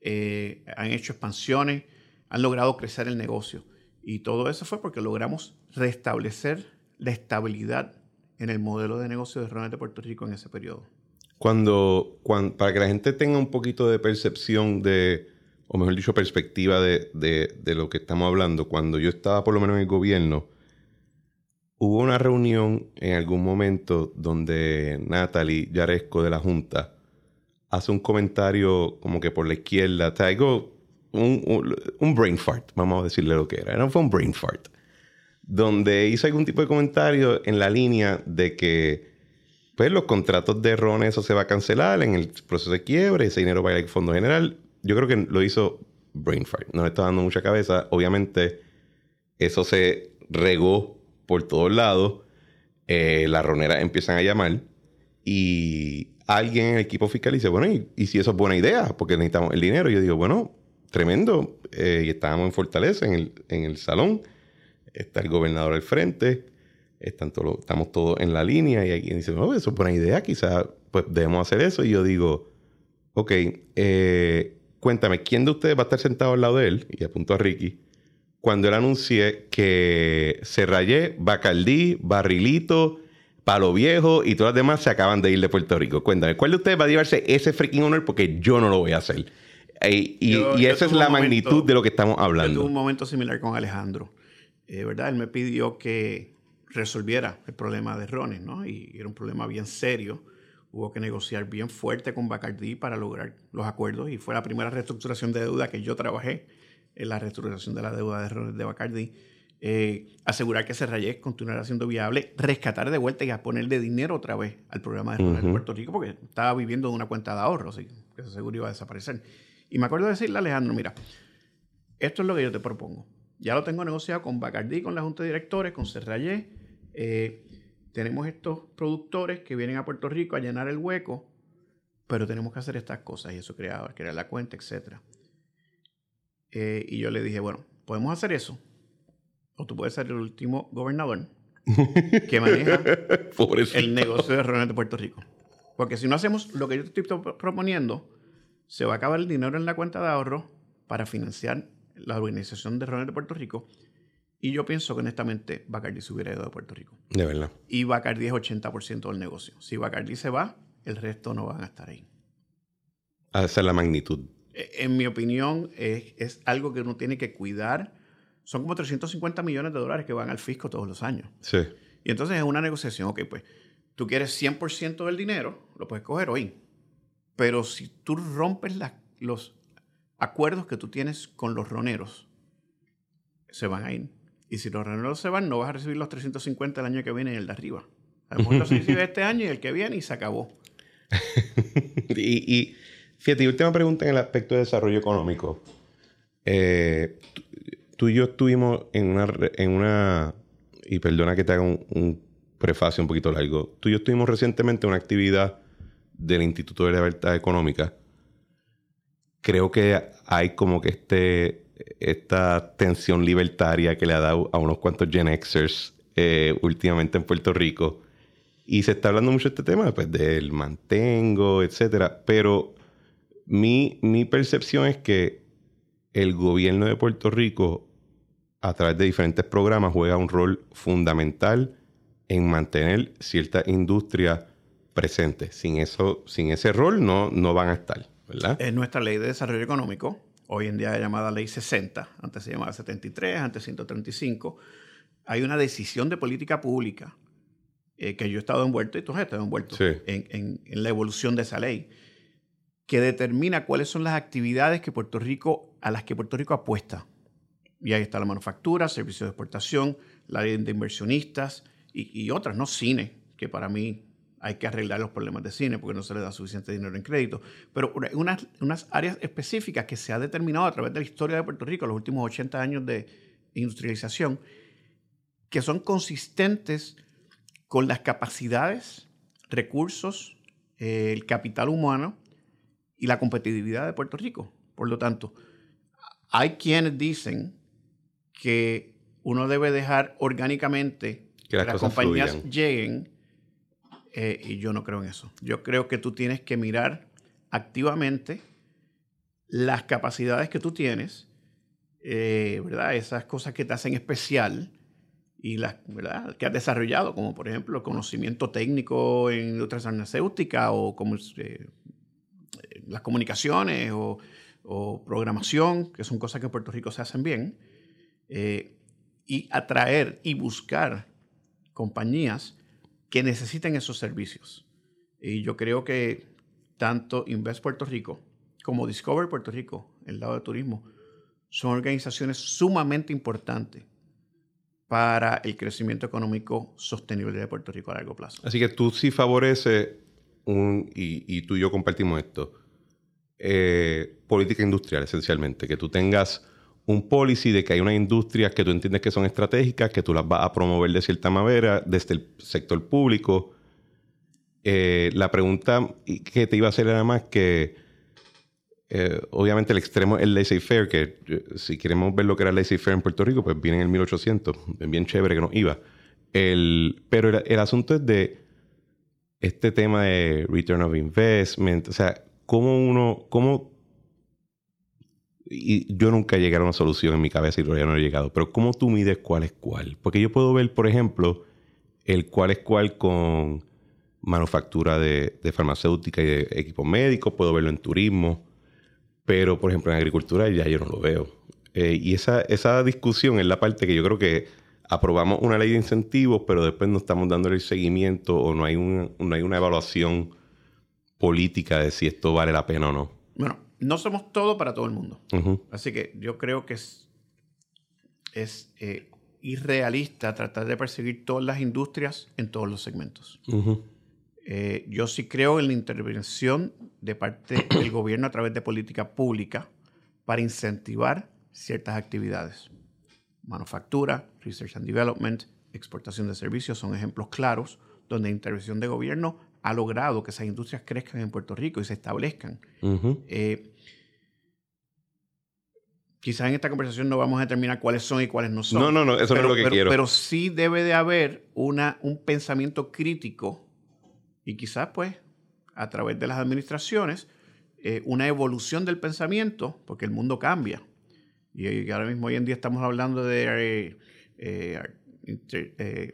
Eh, han hecho expansiones, han logrado crecer el negocio. Y todo eso fue porque logramos restablecer la estabilidad en el modelo de negocio de Ronald de Puerto Rico en ese periodo. Cuando, para que la gente tenga un poquito de percepción de, o mejor dicho, perspectiva de, de, lo que estamos hablando, cuando yo estaba por lo menos en el gobierno, hubo una reunión en algún momento donde Natalie Yaresco de la Junta hace un comentario como que por la izquierda, traigo un, un, brain fart, vamos a decirle lo que era. No fue un brain fart. Donde hizo algún tipo de comentario en la línea de que pues los contratos de RON eso se va a cancelar en el proceso de quiebre, ese dinero va a ir al Fondo General. Yo creo que lo hizo brain fart. No le está dando mucha cabeza. Obviamente, eso se regó por todos lados. Eh, las roneras empiezan a llamar y alguien en el equipo fiscal dice, bueno, ¿y, si eso es buena idea? Porque necesitamos el dinero. Y yo digo, bueno, tremendo. Eh, y estábamos en Fortaleza, en el, en el salón. Está el gobernador al frente. Están todos, estamos todos en la línea. Y alguien dice, no, eso es buena idea. Quizás pues debemos hacer eso. Y yo digo, ok, eh, cuéntame, ¿quién de ustedes va a estar sentado al lado de él? Y apunto a Ricky. Cuando él anuncie que Serrayé, Bacaldí, Barrilito Palo Viejo y todas las demás se acaban de ir de Puerto Rico. Cuéntame, ¿cuál de ustedes va a llevarse ese freaking honor? Porque yo no lo voy a hacer. y, esa es la magnitud de lo que estamos hablando. Yo tuve un momento similar con Alejandro. Eh, ¿Verdad? Él me pidió que resolviera el problema de Rones, ¿no? Y era un problema bien serio. Hubo que negociar bien fuerte con Bacardi para lograr los acuerdos y fue la primera reestructuración de deuda que yo trabajé en la reestructuración de la deuda de Rones de Bacardi eh, asegurar que Serrayes continuara siendo viable, rescatar de vuelta y a ponerle dinero otra vez al programa de Puerto Rico, porque estaba viviendo de una cuenta de ahorro, así que seguro iba a desaparecer. Y me acuerdo de decirle a Alejandro, mira, esto es lo que yo te propongo. Ya lo tengo negociado con Bacardí, con la Junta de Directores, con Serrayes. Eh, tenemos estos productores que vienen a Puerto Rico a llenar el hueco, pero tenemos que hacer estas cosas y eso crear, crear la cuenta, etc. Eh, y yo le dije, bueno, podemos hacer eso, o tú puedes ser el último gobernador [laughs] que maneja el negocio de reuniones de Puerto Rico. Porque si no hacemos lo que yo estoy proponiendo, se va a acabar el dinero en la cuenta de ahorro para financiar la organización de reuniones de Puerto Rico. Y yo pienso que honestamente Bacardi se hubiera ido de Puerto Rico. De verdad. Y Bacardi es 80% del negocio. Si Bacardi se va, el resto no van a estar ahí. Esa es la magnitud. E, en mi opinión, es, es algo que uno tiene que cuidar. Son como 350 millones de dólares que van al fisco todos los años. Sí. Y entonces es una negociación, ok, pues tú quieres 100% del dinero, lo puedes coger hoy. Pero si tú rompes los acuerdos que tú tienes con los roneros, se van a ir. Y si los roneros se van, no vas a recibir los 350 el año que viene y el de arriba. A lo mejor los [laughs] recibes este año y el que viene y se acabó. [laughs] y, y, fíjate, última pregunta en el aspecto de desarrollo económico. Eh, tú y yo estuvimos en una, en una y perdona que te haga un, prefacio un poquito largo, tú y yo estuvimos recientemente en una actividad del Instituto de Libertad Económica. Creo que hay como que este, esta tensión libertaria que le ha dado a unos cuantos Gen Xers eh, últimamente en Puerto Rico. Y se está hablando mucho de este tema, pues del mantengo, etcétera. Pero mi, mi percepción es que el gobierno de Puerto Rico a través de diferentes programas juega un rol fundamental en mantener cierta industria presente. Sin, eso, sin ese rol no, no van a estar, ¿verdad? En nuestra ley de desarrollo económico, hoy en día llamada ley 60, antes se llamaba 73, antes 135, hay una decisión de política pública eh, que yo he estado envuelto y tú has estado envuelto en, en la evolución de esa ley que determina cuáles son las actividades que Puerto Rico, a las que Puerto Rico apuesta. Y ahí está la manufactura, servicios de exportación, la ley de inversionistas y, otras, no cine, que para mí hay que arreglar los problemas de cine porque no se le da suficiente dinero en crédito. Pero unas, unas áreas específicas que se ha determinado a través de la historia de Puerto Rico, los últimos 80 años de industrialización, que son consistentes con las capacidades, recursos, eh, el capital humano y la competitividad de Puerto Rico. Por lo tanto, hay quienes dicen que uno debe dejar orgánicamente que, las, compañías lleguen. Eh, y yo no creo en eso. Yo creo que tú tienes que mirar activamente las capacidades que tú tienes, eh, ¿verdad? Esas cosas que te hacen especial y las ¿verdad? que has desarrollado, como por ejemplo conocimiento técnico en industria farmacéutica o como, eh, las comunicaciones o, o, programación, que son cosas que en Puerto Rico se hacen bien. Eh, y atraer y buscar compañías que necesiten esos servicios. Y yo creo que tanto Invest Puerto Rico como Discover Puerto Rico, el lado de turismo, son organizaciones sumamente importantes para el crecimiento económico sostenible de Puerto Rico a largo plazo. Así que tú sí favoreces, un, y, tú y yo compartimos esto, eh, política industrial esencialmente, que tú tengas un policy de que hay unas industrias que tú entiendes que son estratégicas, que tú las vas a promover de cierta manera desde el sector público. Eh, la pregunta que te iba a hacer era más que, eh, obviamente el extremo es el laissez-faire, que eh, si queremos ver lo que era laissez-faire en Puerto Rico, pues viene en el 1800, bien chévere que nos iba. El, pero el, el asunto es de este tema de return of investment, o sea, cómo uno, cómo y yo nunca llegué a una solución en mi cabeza y todavía no he llegado, pero ¿cómo tú mides cuál es cuál? Porque yo puedo ver, por ejemplo, el cuál es cuál con manufactura de, farmacéutica y de equipos médicos, puedo verlo en turismo, pero por ejemplo en agricultura ya yo no lo veo. Eh, y esa, esa discusión es la parte que yo creo que aprobamos una ley de incentivos, pero después no estamos dándole el seguimiento o no hay, no hay una evaluación política de si esto vale la pena o no. Bueno, no somos todo para todo el mundo. Así que yo creo que es, es eh, irrealista tratar de perseguir todas las industrias en todos los segmentos. Eh, yo sí creo en la intervención de parte del gobierno a través de política pública para incentivar ciertas actividades. Manufactura, research and development, exportación de servicios son ejemplos claros donde la intervención de gobierno ha logrado que esas industrias crezcan en Puerto Rico y se establezcan. Eh, quizás en esta conversación no vamos a determinar cuáles son y cuáles no son. No, no, no, eso no es lo que quiero. Pero sí debe de haber una, un pensamiento crítico y quizás pues a través de las administraciones eh, una evolución del pensamiento, porque el mundo cambia. Y, ahora mismo, hoy en día, estamos hablando de eh, eh,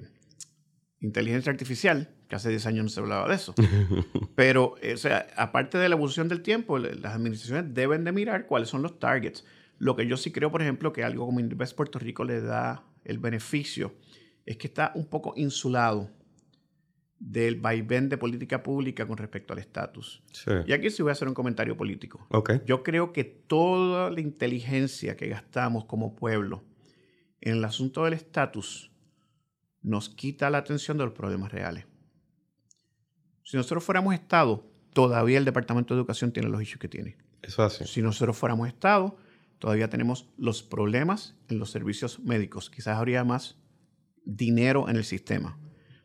inteligencia artificial, que hace 10 años no se hablaba de eso. [laughs] Pero, o sea, aparte de la evolución del tiempo, las administraciones deben de mirar cuáles son los targets. Lo que yo sí creo, por ejemplo, que algo como Invest Puerto Rico le da el beneficio es que está un poco insulado del vaivén de política pública con respecto al estatus. Y aquí sí voy a hacer un comentario político. Yo creo que toda la inteligencia que gastamos como pueblo en el asunto del estatus nos quita la atención de los problemas reales. Si nosotros fuéramos Estado, todavía el Departamento de Educación tiene los issues que tiene. Eso hace. Si nosotros fuéramos Estado, todavía tenemos los problemas en los servicios médicos. Quizás habría más dinero en el sistema.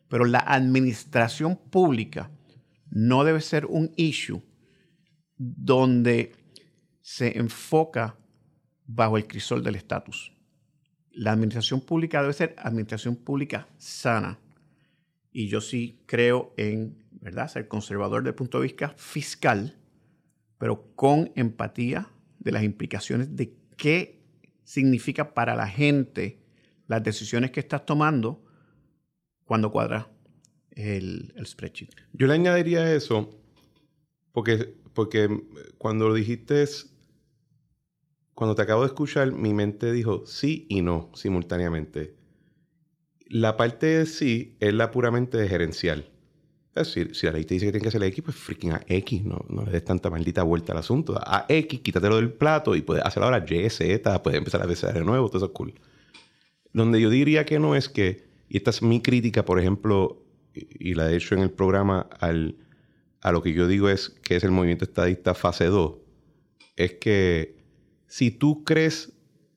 Pero la administración pública no debe ser un issue donde se enfoca bajo el crisol del estatus. La administración pública debe ser administración pública sana. Y yo sí creo en, ¿verdad?, ser conservador desde el punto de vista fiscal, pero con empatía de las implicaciones de qué significa para la gente las decisiones que estás tomando cuando cuadra el, spreadsheet. Yo le añadiría eso porque, porque cuando lo dijiste, cuando te acabo de escuchar, mi mente dijo sí y no simultáneamente. La parte de sí es la puramente de gerencial. Decir, si la ley te dice que tiene que hacer X, pues freaking a X, no, no le des tanta maldita vuelta al asunto. A X, quítatelo del plato y puedes hacer ahora Y, Z, puedes empezar a empezar de nuevo, todo eso es cool. Donde yo diría que no es que y esta es mi crítica, por ejemplo, y, la he hecho en el programa al, a lo que yo digo es que es el movimiento estadista fase 2, es que si tú crees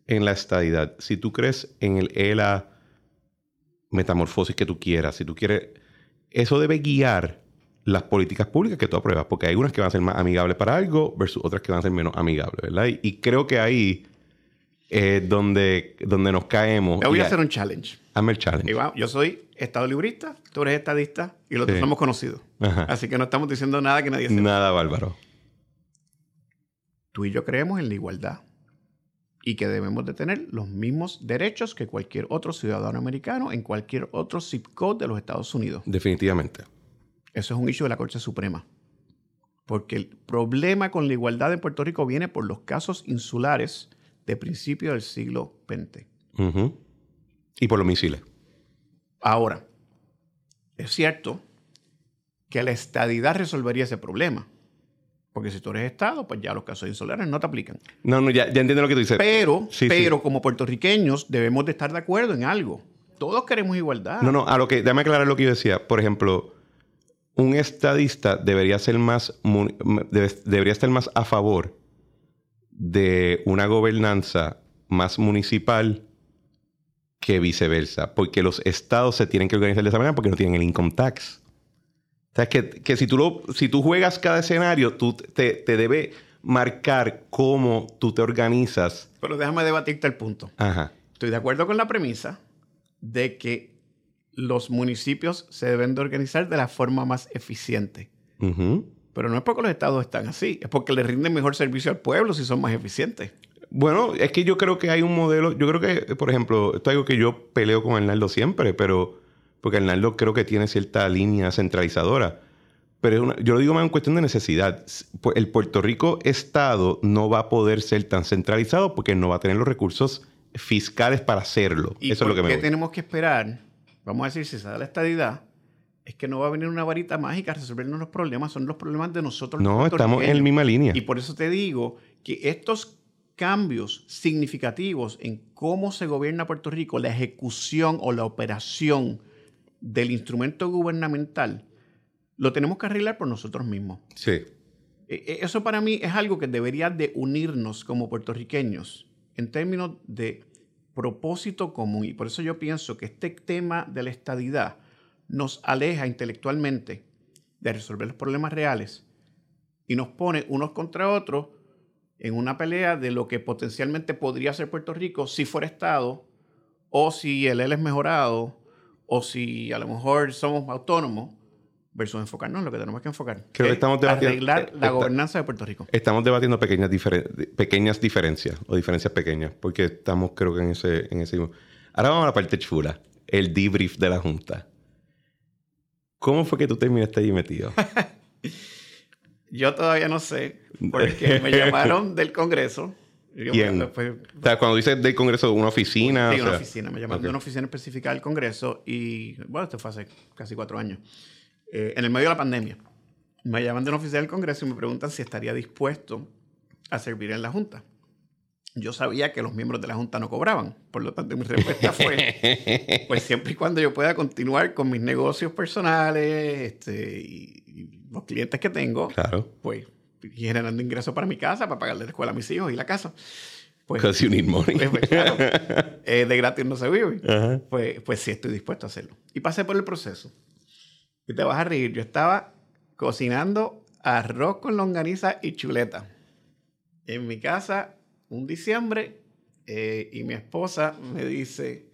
en la estadidad, si tú crees en el ELA metamorfosis que tú quieras, si tú quieres, eso debe guiar las políticas públicas que tú apruebas, porque hay unas que van a ser más amigables para algo versus otras que van a ser menos amigables, ¿verdad? y creo que ahí es donde, donde nos caemos. Voy a hacer un challenge. Hazme el challenge. yo soy estado librista, tú eres estadista y los dos somos conocidos. Así que no estamos diciendo nada que nadie sepa. Nada bárbaro. Tú y yo creemos en la igualdad y que debemos de tener los mismos derechos que cualquier otro ciudadano americano en cualquier otro zip code de los Estados Unidos. Definitivamente. Eso es un issue de la Corte Suprema. Porque el problema con la igualdad en Puerto Rico viene por los casos insulares de principio del siglo XX. Y por los misiles. Ahora, es cierto que la estadidad resolvería ese problema. Porque si tú eres Estado, pues ya los casos insulares no te aplican. No, no, ya, ya entiendo lo que tú dices. Pero, pero como puertorriqueños debemos de estar de acuerdo en algo. Todos queremos igualdad. No, no, a lo que, déjame aclarar lo que yo decía. Por ejemplo, un estadista debería ser más, debería estar más a favor de una gobernanza más municipal que viceversa, porque los estados se tienen que organizar de esa manera porque no tienen el income tax. O sea, que, que si, tú lo, si tú juegas cada escenario, tú te, te debe marcar cómo tú te organizas. Pero déjame debatirte el punto. Ajá. Estoy de acuerdo con la premisa de que los municipios se deben de organizar de la forma más eficiente. Pero no es porque los estados están así, es porque le rinden mejor servicio al pueblo si son más eficientes. Bueno, es que yo creo que hay un modelo, yo creo que, por ejemplo, esto es algo que yo peleo con Arnaldo siempre, pero porque Arnaldo creo que tiene cierta línea centralizadora. Pero yo lo digo más en cuestión de necesidad. El Puerto Rico Estado no va a poder ser tan centralizado porque no va a tener los recursos fiscales para hacerlo. ¿Y Eso es lo que me ¿Qué tenemos que esperar? Vamos a decir, si se da la estadidad, es que no va a venir una varita mágica a resolvernos los problemas, son los problemas de nosotros. No, estamos en la misma línea. Y por eso te digo que estos cambios significativos en cómo se gobierna Puerto Rico, la ejecución o la operación del instrumento gubernamental, lo tenemos que arreglar por nosotros mismos. Sí. E, e, eso para mí es algo que debería de unirnos como puertorriqueños en términos de propósito común. Y por eso yo pienso que este tema de la estadidad nos aleja intelectualmente de resolver los problemas reales y nos pone unos contra otros en una pelea de lo que potencialmente podría ser Puerto Rico si fuera Estado, o si el él es mejorado, o si a lo mejor somos autónomos, versus enfocarnos en lo que tenemos que enfocar. Creo que estamos debatiendo- Arreglar la está- gobernanza de Puerto Rico. Estamos debatiendo pequeñas, diferen- pequeñas diferencias o diferencias pequeñas, porque estamos creo que en ese, en ese... Ahora vamos a la parte chula, el debrief de la Junta. ¿Cómo fue que tú terminaste allí metido? [laughs] Yo todavía no sé, porque me llamaron [laughs] del Congreso. ¿Quién? pues, O sea, cuando dices del Congreso de una oficina... Sí, o una sea, oficina. Me llamaron ok. de una oficina específica del Congreso y, bueno, esto fue hace casi cuatro años. Eh, en el medio de la pandemia. Me llaman de una oficina del Congreso y me preguntan si estaría dispuesto a servir en la Junta. Yo sabía que los miembros de la Junta no cobraban, por lo tanto mi respuesta fue, [laughs] pues siempre y cuando yo pueda continuar con mis negocios personales este, y, y los clientes que tengo, Claro. pues generando ingresos para mi casa, para pagarle la escuela a mis hijos y la casa. Pues, Because you need money. pues, pues, claro, [laughs] eh, de gratis no se vive. Ajá. Pues, pues sí estoy dispuesto a hacerlo. Y pasé por el proceso. Y te vas a reír. Yo estaba cocinando arroz con longaniza y chuleta. En mi casa, un diciembre, eh, y mi esposa me dice,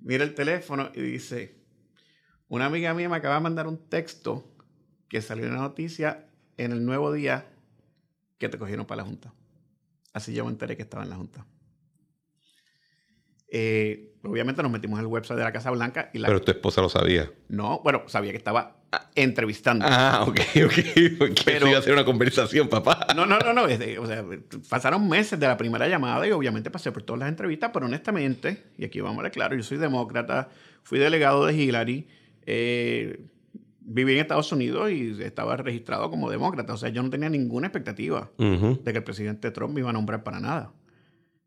mira el teléfono y dice, una amiga mía me acaba de mandar un texto que salió una noticia en el nuevo día que te cogieron para la Junta. Así yo me enteré que estaba en la Junta. Eh, obviamente nos metimos en el website de la Casa Blanca y la... Pero tu esposa lo sabía. No, bueno, sabía que estaba ah, entrevistando. Ah, ok, ok. Porque Pero- iba a ser una conversación, papá. No, no, no, no. o sea, pasaron meses de la primera llamada y obviamente pasé por todas las entrevistas, pero honestamente, y aquí vamos a ver claro, yo soy demócrata, fui delegado de Hillary, eh, viví en Estados Unidos y estaba registrado como demócrata. O sea, yo no tenía ninguna expectativa Ujú. de que el presidente Trump me iba a nombrar para nada.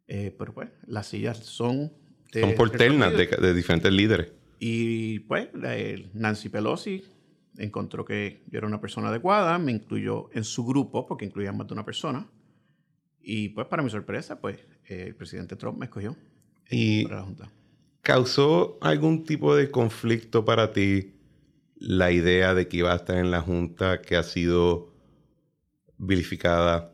Eh, pero pues, las sillas son... de Son por ciertos ternas de, de diferentes líderes. Y pues eh, Nancy Pelosi encontró que yo era una persona adecuada, me incluyó en su grupo, porque incluía más de una persona. Y pues para mi sorpresa, pues eh, el presidente Trump me escogió Y para la Junta. ¿Causó algún tipo de conflicto para ti la idea de que iba a estar en la Junta que ha sido vilificada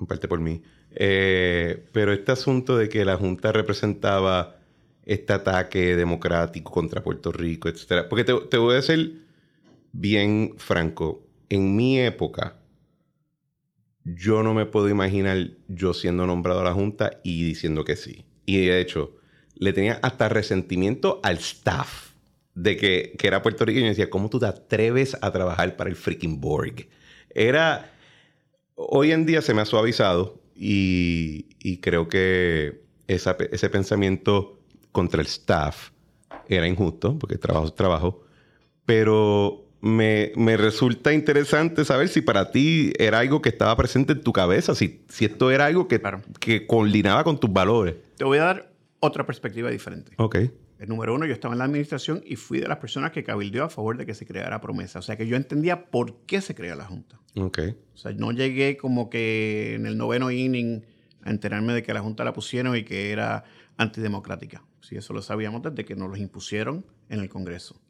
en parte por mí? Eh, pero este asunto de que la Junta representaba este ataque democrático contra Puerto Rico, etcétera. Porque te, te voy a ser bien franco. En mi época, yo no me puedo imaginar yo siendo nombrado a la Junta y diciendo que sí. Y de hecho, le tenía hasta resentimiento al staff de que, que era puertorriqueño y decía, ¿cómo tú te atreves a trabajar para el freaking Borg? Era... Hoy en día se me ha suavizado y, y creo que esa ese pensamiento contra el staff era injusto, porque trabajo es trabajo, pero me, me resulta interesante saber si para ti era algo que estaba presente en tu cabeza, si, si esto era algo que, Claro. que coordinaba con tus valores. Te voy a dar otra perspectiva diferente. Ok. El número uno, yo estaba en la administración y fui de las personas que cabildeó a favor de que se creara promesa. O sea que yo entendía por qué se crea la Junta. Ok. O sea, no llegué como que en el noveno inning a enterarme de que la Junta la pusieron y que era antidemocrática. Sí, eso lo sabíamos desde que nos los impusieron en el Congreso.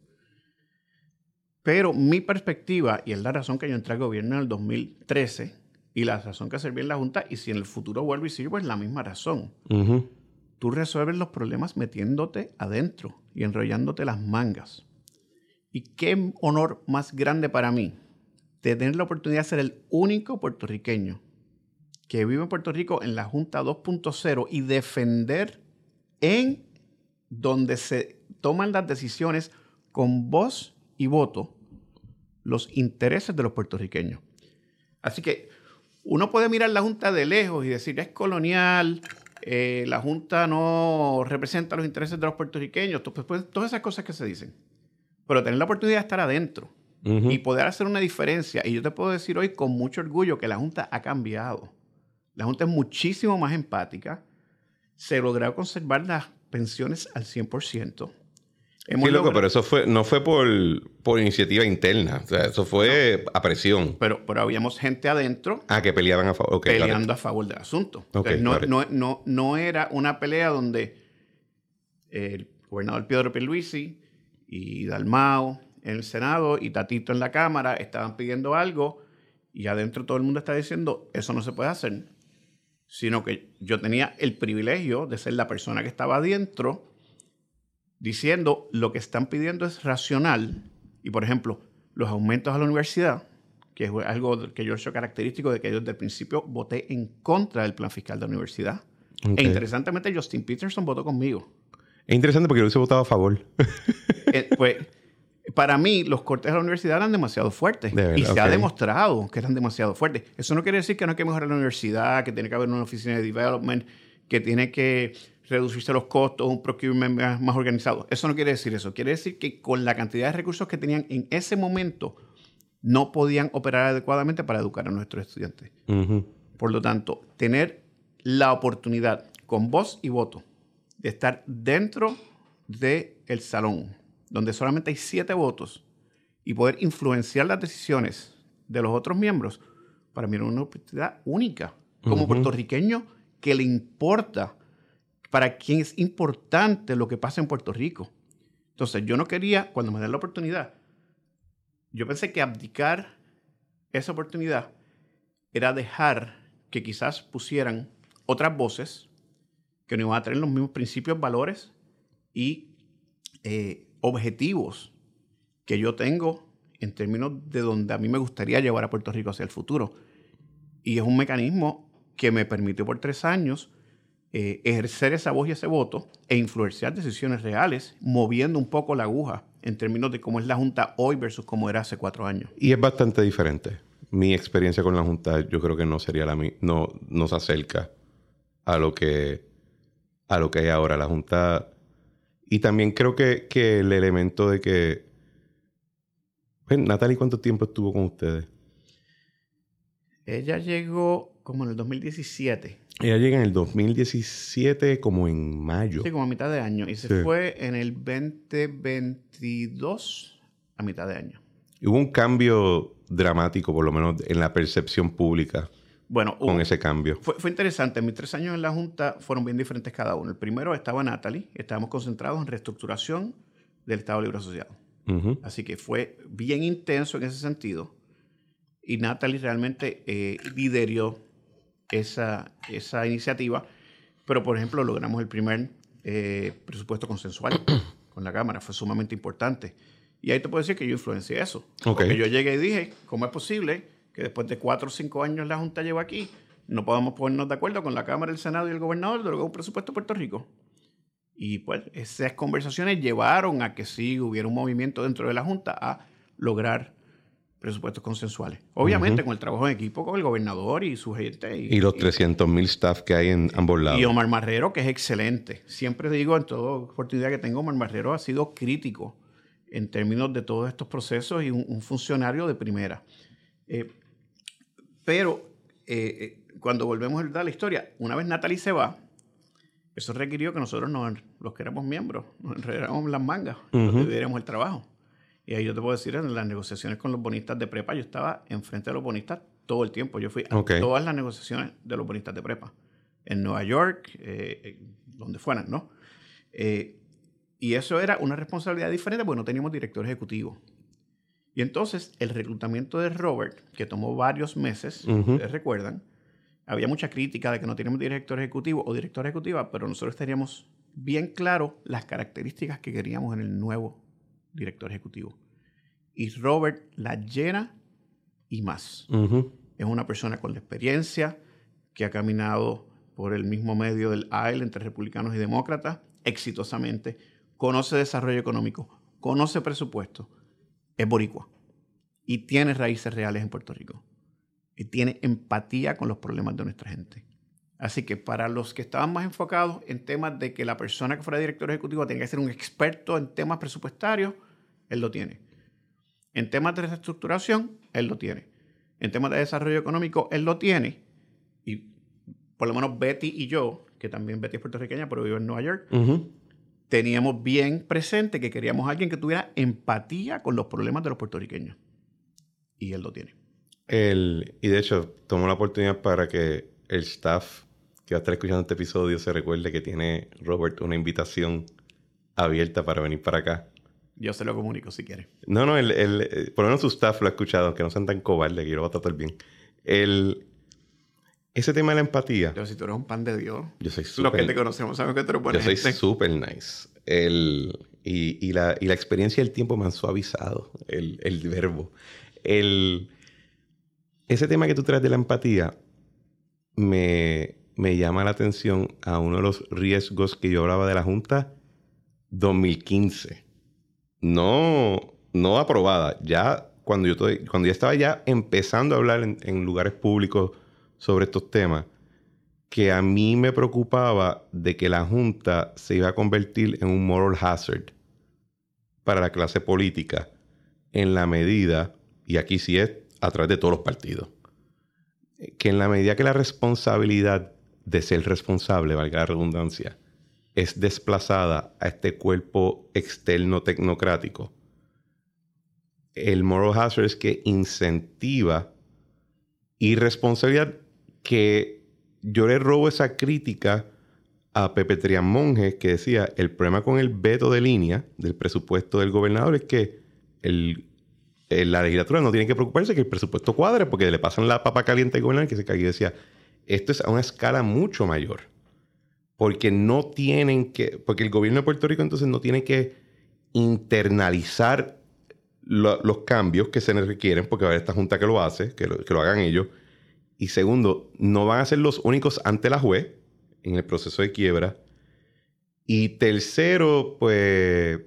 Pero mi perspectiva, y es la razón que yo entré al gobierno en el 2013, y la razón que serví en la Junta, y si en el futuro vuelvo y sirvo, es la misma razón. Ujú. Tú resuelves los problemas metiéndote adentro y enrollándote las mangas. Y qué honor más grande para mí de tener la oportunidad de ser el único puertorriqueño que vive en Puerto Rico en la Junta 2.0 y defender en donde se toman las decisiones con voz y voto los intereses de los puertorriqueños. Así que uno puede mirar la Junta de lejos y decir es colonial, eh, la Junta no representa los intereses de los puertorriqueños, to- pues, pues, todas esas cosas que se dicen. Pero tener la oportunidad de estar adentro Ujú. y poder hacer una diferencia. Y yo te puedo decir hoy con mucho orgullo que la Junta ha cambiado. La Junta es muchísimo más empática. Se logró conservar las pensiones al 100%. Hemos Sí, loco, pero eso fue, no fue por, por iniciativa interna. O sea, eso fue a presión. pero, pero habíamos gente adentro Ah, que peleaban a favor. Ok, got it. peleando a favor del asunto. No era una pelea donde el gobernador Pedro Pierluisi y Dalmao en el Senado y Tatito en la Cámara estaban pidiendo algo y adentro todo el mundo está diciendo eso no se puede hacer. sino que yo tenía el privilegio de ser la persona que estaba adentro diciendo lo que están pidiendo es racional. Y por ejemplo, los aumentos a la universidad, que es algo que yo he hecho característico de que yo desde el principio voté en contra del plan fiscal de la universidad. E interesantemente, Justin Peterson votó conmigo. Es interesante porque yo hubiese votado a favor. Eh, pues, para mí, los cortes de la universidad eran demasiado fuertes. y se ha demostrado que eran demasiado fuertes. Eso no quiere decir que no hay que mejorar la universidad, que tiene que haber una oficina de development, que tiene que reducirse los costos, un procurement más, organizado. Eso no quiere decir eso. Quiere decir que con la cantidad de recursos que tenían en ese momento, no podían operar adecuadamente para educar a nuestros estudiantes. Por lo tanto, tener la oportunidad con voz y voto de estar dentro del salón, donde solamente hay siete votos, y poder influenciar las decisiones de los otros miembros, para mí era una oportunidad única. Como puertorriqueño que le importa, para quien es importante lo que pasa en Puerto Rico. Entonces, yo no quería, cuando me den la oportunidad, yo pensé que abdicar esa oportunidad era dejar que quizás pusieran otras voces que no iban a tener los mismos principios, valores y eh, objetivos que yo tengo en términos de donde a mí me gustaría llevar a Puerto Rico hacia el futuro. Y es un mecanismo que me permitió por tres años eh, ejercer esa voz y ese voto e influenciar decisiones reales, moviendo un poco la aguja en términos de cómo es la Junta hoy versus cómo era hace cuatro años. Y es bastante diferente. Mi experiencia con la Junta yo creo que no sería la misma, no, no se acerca a lo que a lo que hay ahora. La Junta. Y también creo que, que el elemento de que. Pues, Natalie, ¿cuánto tiempo estuvo con ustedes? Ella llegó como en el 2017. Ella llega en el 2017 como en mayo. Sí, como a mitad de año. Y se fue en el 2022 a mitad de año. Hubo un cambio dramático, por lo menos en la percepción pública. Bueno, con ese cambio. Fue, fue, interesante. Mis tres años en la Junta fueron bien diferentes cada uno. El primero estaba Natalie. Estábamos concentrados en reestructuración del Estado Libre Asociado. Así que fue bien intenso en ese sentido. Y Natalie realmente eh, lideró esa, esa iniciativa. Pero, por ejemplo, logramos el primer eh, presupuesto consensual [clears throat] con la Cámara. Fue sumamente importante. Y ahí te puedo decir que yo influencié eso. Porque yo llegué y dije, ¿cómo es posible que después de cuatro o cinco años la Junta lleva aquí, no podamos ponernos de acuerdo con la Cámara, el Senado y el gobernador de lo que es un presupuesto de Puerto Rico? Y pues esas conversaciones llevaron a que sí hubiera un movimiento dentro de la Junta a lograr presupuestos consensuales. Obviamente con el trabajo en equipo con el gobernador y su gente. Y, los 300 mil staff que hay en ambos lados. Y Omar Marrero, que es excelente. Siempre digo en toda oportunidad que tengo, Omar Marrero ha sido crítico en términos de todos estos procesos y un, funcionario de primera. Eh, pero eh, eh, cuando volvemos a la historia, una vez Natalie se va, eso requirió que nosotros, los que éramos miembros, nos enredáramos las mangas, uh -huh. el trabajo. Y ahí yo te puedo decir, en las negociaciones con los bonistas de prepa, yo estaba enfrente de los bonistas todo el tiempo. Yo fui a todas las negociaciones de los bonistas de prepa. En Nueva York, eh, eh, donde fueran, ¿no? Eh, y eso era una responsabilidad diferente porque no teníamos director ejecutivo. Y entonces el reclutamiento de Robert, que tomó varios meses, ustedes recuerdan, había mucha crítica de que no teníamos director ejecutivo o directora ejecutiva, pero nosotros teníamos bien claro las características que queríamos en el nuevo director ejecutivo. Y Robert la llena y más. Es una persona con la experiencia que ha caminado por el mismo medio del aisle entre republicanos y demócratas exitosamente, conoce desarrollo económico, conoce presupuesto, es boricua y tiene raíces reales en Puerto Rico y tiene empatía con los problemas de nuestra gente. Así que para los que estaban más enfocados en temas de que la persona que fuera director ejecutivo tenga que ser un experto en temas presupuestarios, él lo tiene. En temas de reestructuración, él lo tiene. En temas de desarrollo económico, él lo tiene. Y por lo menos Betty y yo, que también Betty es puertorriqueña, pero vive en Nueva York, teníamos bien presente que queríamos a alguien que tuviera empatía con los problemas de los puertorriqueños. Y él lo tiene. El, y de hecho, tomo la oportunidad para que el staff que va a estar escuchando este episodio se recuerde que tiene Robert una invitación abierta para venir para acá. Yo se lo comunico si quiere. No, no, el, el, eh, por lo menos su staff lo ha escuchado, aunque no sean tan cobardes, que yo lo voy a tratar bien. El, ese tema de la empatía. Yo, si tú eres un pan de Dios. Yo soy súper. Los que te conocemos saben que tú eres buena Yo soy súper nice. El, y, la, y, la, experiencia del tiempo me han suavizado el, el verbo. El, ese tema que tú traes de la empatía me, me llama la atención a uno de los riesgos que yo hablaba de la Junta 2015. No, no aprobada. Ya cuando yo, cuando ya estaba ya empezando a hablar en, lugares públicos sobre estos temas, que a mí me preocupaba de que la Junta se iba a convertir en un moral hazard para la clase política en la medida, y aquí sí es a través de todos los partidos, que en la medida que la responsabilidad de ser responsable, valga la redundancia, es desplazada a este cuerpo externo tecnocrático, el moral hazard es que incentiva irresponsabilidad que yo le robo esa crítica a Pepe Trián Monge que decía el problema con el veto de línea del presupuesto del gobernador es que la legislatura no tiene que preocuparse que el presupuesto cuadre porque le pasan la papa caliente al gobernador que se cae y decía esto es a una escala mucho mayor porque no tienen que porque el gobierno de Puerto Rico entonces no tiene que internalizar los cambios que se requieren, porque va a haber esta junta que lo hace, que lo, hagan ellos. Y segundo, no van a ser los únicos ante la juez en el proceso de quiebra. Y tercero, pues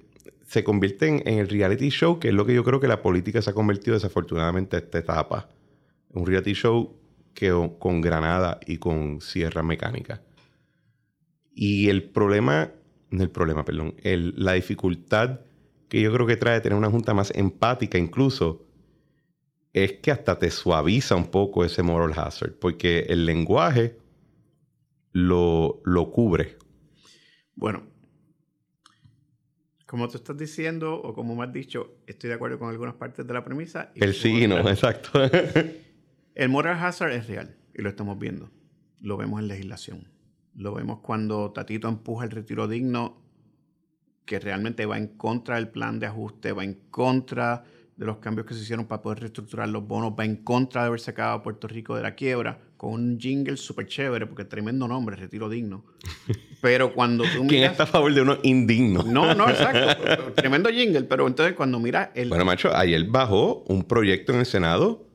se convierten en el reality show, que es lo que yo creo que la política se ha convertido desafortunadamente a esta etapa. Un reality show que, con granada y con sierra mecánica. Y el problema, no el problema, perdón, el, la dificultad que yo creo que trae tener una junta más empática incluso, es que hasta te suaviza un poco ese moral hazard, porque el lenguaje lo, lo cubre. Bueno, como tú estás diciendo, o como me has dicho, estoy de acuerdo con algunas partes de la premisa. el sí no, exacto. [laughs] el moral hazard es real y lo estamos viendo. Lo vemos en legislación. Lo vemos cuando Tatito empuja el retiro digno que realmente va en contra del plan de ajuste, va en contra de los cambios que se hicieron para poder reestructurar los bonos, va en contra de haber sacado a Puerto Rico de la quiebra, con un jingle súper chévere, porque tremendo nombre, Retiro Digno. [laughs] Pero cuando tú miras... ¿Quién está a favor de uno indigno? No, no, exacto. [laughs] tremendo jingle, pero entonces cuando miras el... Bueno, macho, ayer bajó un proyecto en el Senado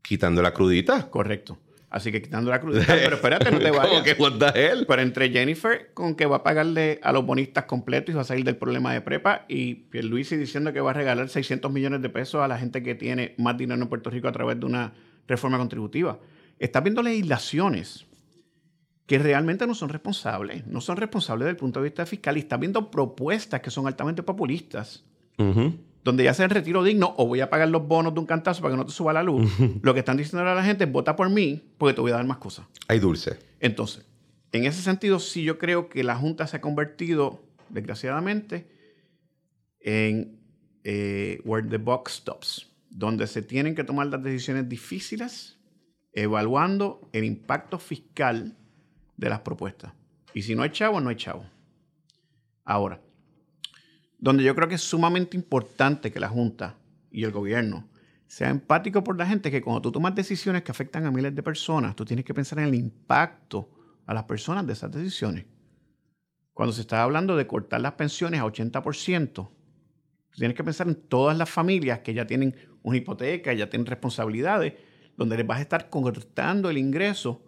quitando la crudita. Correcto. Así que quitando la cruz. Pero espérate, no te [laughs] vayas. que él? Pero entre Jennifer con que va a pagarle a los bonistas completos y va a salir del problema de prepa y Pierluisi diciendo que va a regalar 600 millones de pesos a la gente que tiene más dinero en Puerto Rico a través de una reforma contributiva. Estás viendo legislaciones que realmente no son responsables. No son responsables desde el punto de vista fiscal y estás viendo propuestas que son altamente populistas donde ya sea en retiro digno o voy a pagar los bonos de un cantazo para que no te suba la luz, lo que están diciendo a la gente es vota por mí porque te voy a dar más cosas. Hay dulce. Entonces, en ese sentido, sí yo creo que la Junta se ha convertido, desgraciadamente, en eh, where the box stops, donde se tienen que tomar las decisiones difíciles evaluando el impacto fiscal de las propuestas. Y si no hay chavo, no hay chavo. Ahora, donde yo creo que es sumamente importante que la Junta y el gobierno sea empático por la gente, que cuando tú tomas decisiones que afectan a miles de personas, tú tienes que pensar en el impacto a las personas de esas decisiones. Cuando se está hablando de cortar las pensiones a 80%, tú tienes que pensar en todas las familias que ya tienen una hipoteca, ya tienen responsabilidades, donde les vas a estar cortando el ingreso,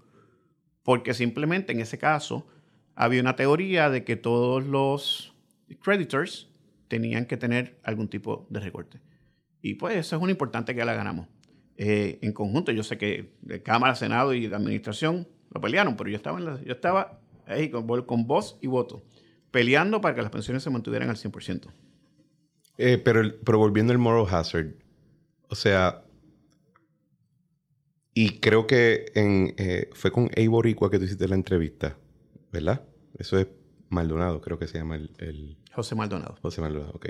porque simplemente en ese caso había una teoría de que todos los creditors tenían que tener algún tipo de recorte. Y pues eso es una importante que la ganamos. Eh, en conjunto, yo sé que de Cámara, Senado y la Administración lo pelearon, pero yo estaba, en la, yo estaba ahí con, con voz y voto, peleando para que las pensiones se mantuvieran al 100%. Eh, pero, pero volviendo al moral hazard, o sea, y creo que en, eh, fue con Evo Boricua que tú hiciste la entrevista, ¿verdad? Eso es Maldonado, creo que se llama el... José Maldonado. José Maldonado, ok.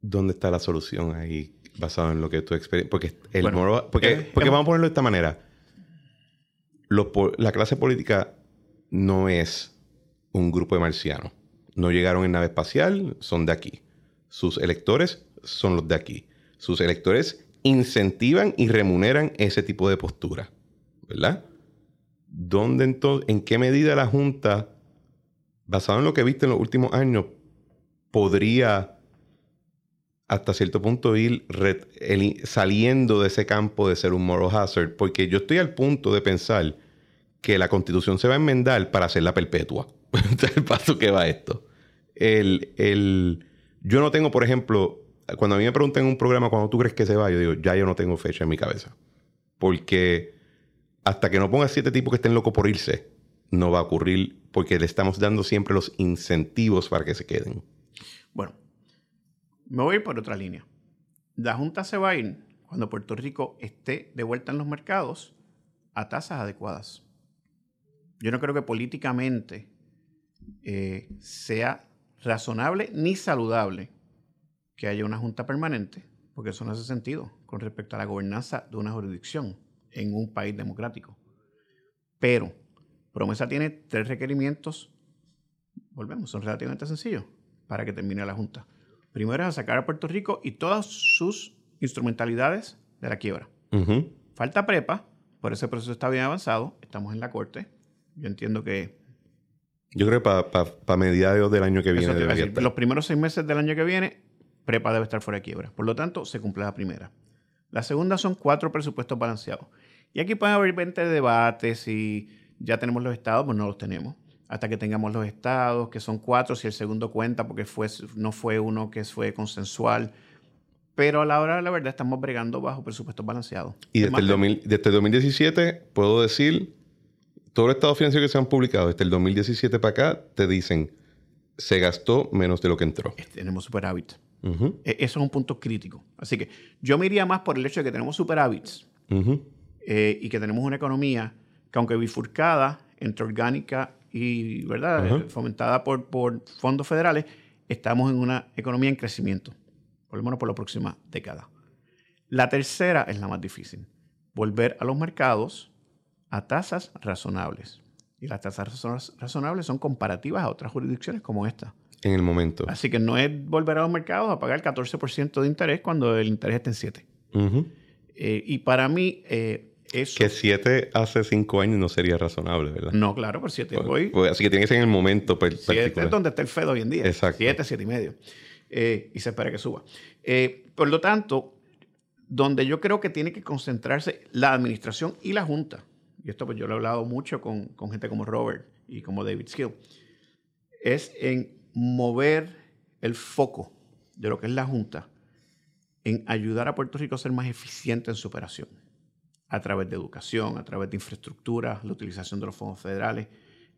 ¿Dónde está la solución ahí basado en lo que tú experiencias? Porque, el porque, eh, porque vamos a ponerlo de esta manera. la clase política no es un grupo de marcianos. No llegaron en nave espacial, son de aquí. Sus electores son los de aquí. Sus electores incentivan y remuneran ese tipo de postura. ¿verdad? ¿Dónde entonces, en qué medida la Junta, basado en lo que viste en los últimos años, podría hasta cierto punto ir saliendo de ese campo de ser un moral hazard? Porque yo estoy al punto de pensar que la constitución se va a enmendar para hacerla perpetua. [laughs] es el paso que va esto. Yo no tengo, por ejemplo, cuando a mí me preguntan en un programa cuando tú crees que se va, yo digo, ya yo no tengo fecha en mi cabeza. Porque hasta que no ponga siete tipos que estén locos por irse, no va a ocurrir porque le estamos dando siempre los incentivos para que se queden. Bueno, me voy por otra línea. La Junta se va a ir cuando Puerto Rico esté de vuelta en los mercados a tasas adecuadas. Yo no creo que políticamente eh, sea razonable ni saludable que haya una junta permanente, porque eso no hace sentido con respecto a la gobernanza de una jurisdicción en un país democrático. Pero Promesa tiene tres requerimientos, volvemos, son relativamente sencillos para que termine la junta. Primero es sacar a Puerto Rico y todas sus instrumentalidades de la quiebra. Falta prepa, por ese proceso está bien avanzado, estamos en la corte. Yo entiendo que yo creo que para mediados del año que viene. Los primeros seis meses del año que viene, prepa debe estar fuera de quiebra. Por lo tanto, se cumple la primera. La segunda son cuatro presupuestos balanceados. Y aquí pueden haber 20 debates si ya tenemos los estados, pues no los tenemos. Hasta que tengamos los estados, que son cuatro, si el segundo cuenta, porque fue, no fue uno que fue consensual. Pero a la hora de la verdad estamos bregando bajo presupuestos balanceados. Y desde el, desde el 2017 puedo decir todos los estados financieros que se han publicado desde el 2017 para acá te dicen se gastó menos de lo que entró. Tenemos superávit. E, eso es un punto crítico. Así que yo me iría más por el hecho de que tenemos superávits eh, y que tenemos una economía que aunque bifurcada entre orgánica y verdad fomentada por, por fondos federales, estamos en una economía en crecimiento, por lo menos por la próxima década. La tercera es la más difícil. Volver a los mercados a tasas razonables. Y las tasas razonables son comparativas a otras jurisdicciones como esta. En el momento. Así que no es volver a los mercados a pagar 14% de interés cuando el interés está en 7. Eh, y para mí, eh, eso... Que 7 hace 5 años no sería razonable, ¿verdad? No, claro, por 7 pues, pues, así que tiene que ser en el momento Siete es donde está el FED hoy en día. Exacto. 7, 7 y medio. Eh, y se espera que suba. por lo tanto, donde yo creo que tiene que concentrarse la administración y la Junta y esto pues yo lo he hablado mucho con, gente como Robert y como David Skill, es en mover el foco de lo que es la Junta en ayudar a Puerto Rico a ser más eficiente en su operación, a través de educación, a través de infraestructura, la utilización de los fondos federales,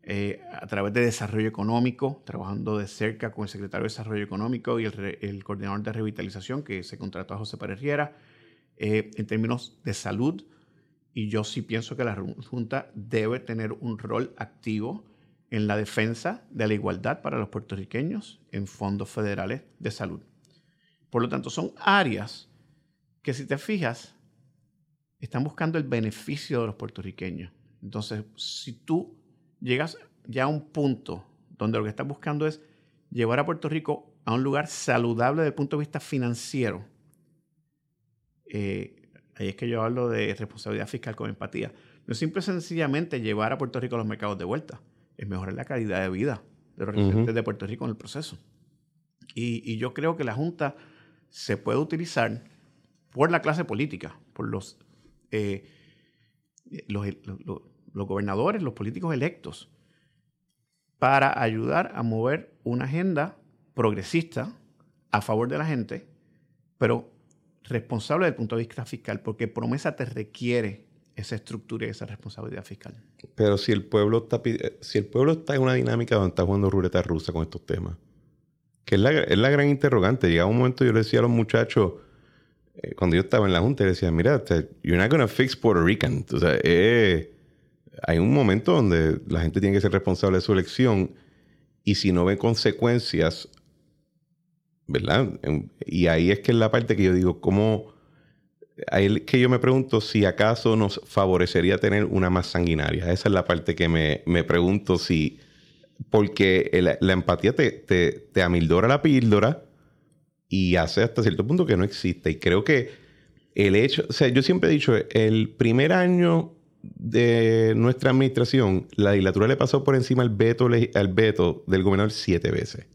eh, a través de desarrollo económico, trabajando de cerca con el secretario de Desarrollo Económico y el, coordinador de revitalización que se contrató a José Pérez Riera, eh, en términos de salud, y yo sí pienso que la Junta debe tener un rol activo en la defensa de la igualdad para los puertorriqueños en fondos federales de salud. Por lo tanto, son áreas que si te fijas, están buscando el beneficio de los puertorriqueños. Entonces, si tú llegas ya a un punto donde lo que estás buscando es llevar a Puerto Rico a un lugar saludable desde el punto de vista financiero, eh, Ahí es que yo hablo de responsabilidad fiscal con empatía. No es simple sencillamente llevar a Puerto Rico a los mercados de vuelta. Es mejorar la calidad de vida de los residentes de Puerto Rico en el proceso. Y, yo creo que la Junta se puede utilizar por la clase política, por los, eh, los, los gobernadores, los políticos electos, para ayudar a mover una agenda progresista a favor de la gente, pero responsable desde el punto de vista fiscal, porque promesa te requiere esa estructura y esa responsabilidad fiscal. Pero si el pueblo está, si el pueblo está en una dinámica donde está jugando ruleta rusa con estos temas, que es la, es la gran interrogante. Llegaba un momento, yo le decía a los muchachos, eh, cuando yo estaba en la Junta, decía, mira, you're not to fix Puerto Rican. O sea, eh, hay un momento donde la gente tiene que ser responsable de su elección y si no ve consecuencias ¿verdad? Y ahí es que es la parte que yo digo, ¿cómo? Ahí es que yo me pregunto si acaso nos favorecería tener una más sanguinaria. Esa es la parte que me, me pregunto si, porque la empatía te, te, te amildora la píldora y hace hasta cierto punto que no existe. Y creo que el hecho, o sea, yo siempre he dicho, el primer año de nuestra administración, la legislatura le pasó por encima al veto, al veto del gobernador siete veces.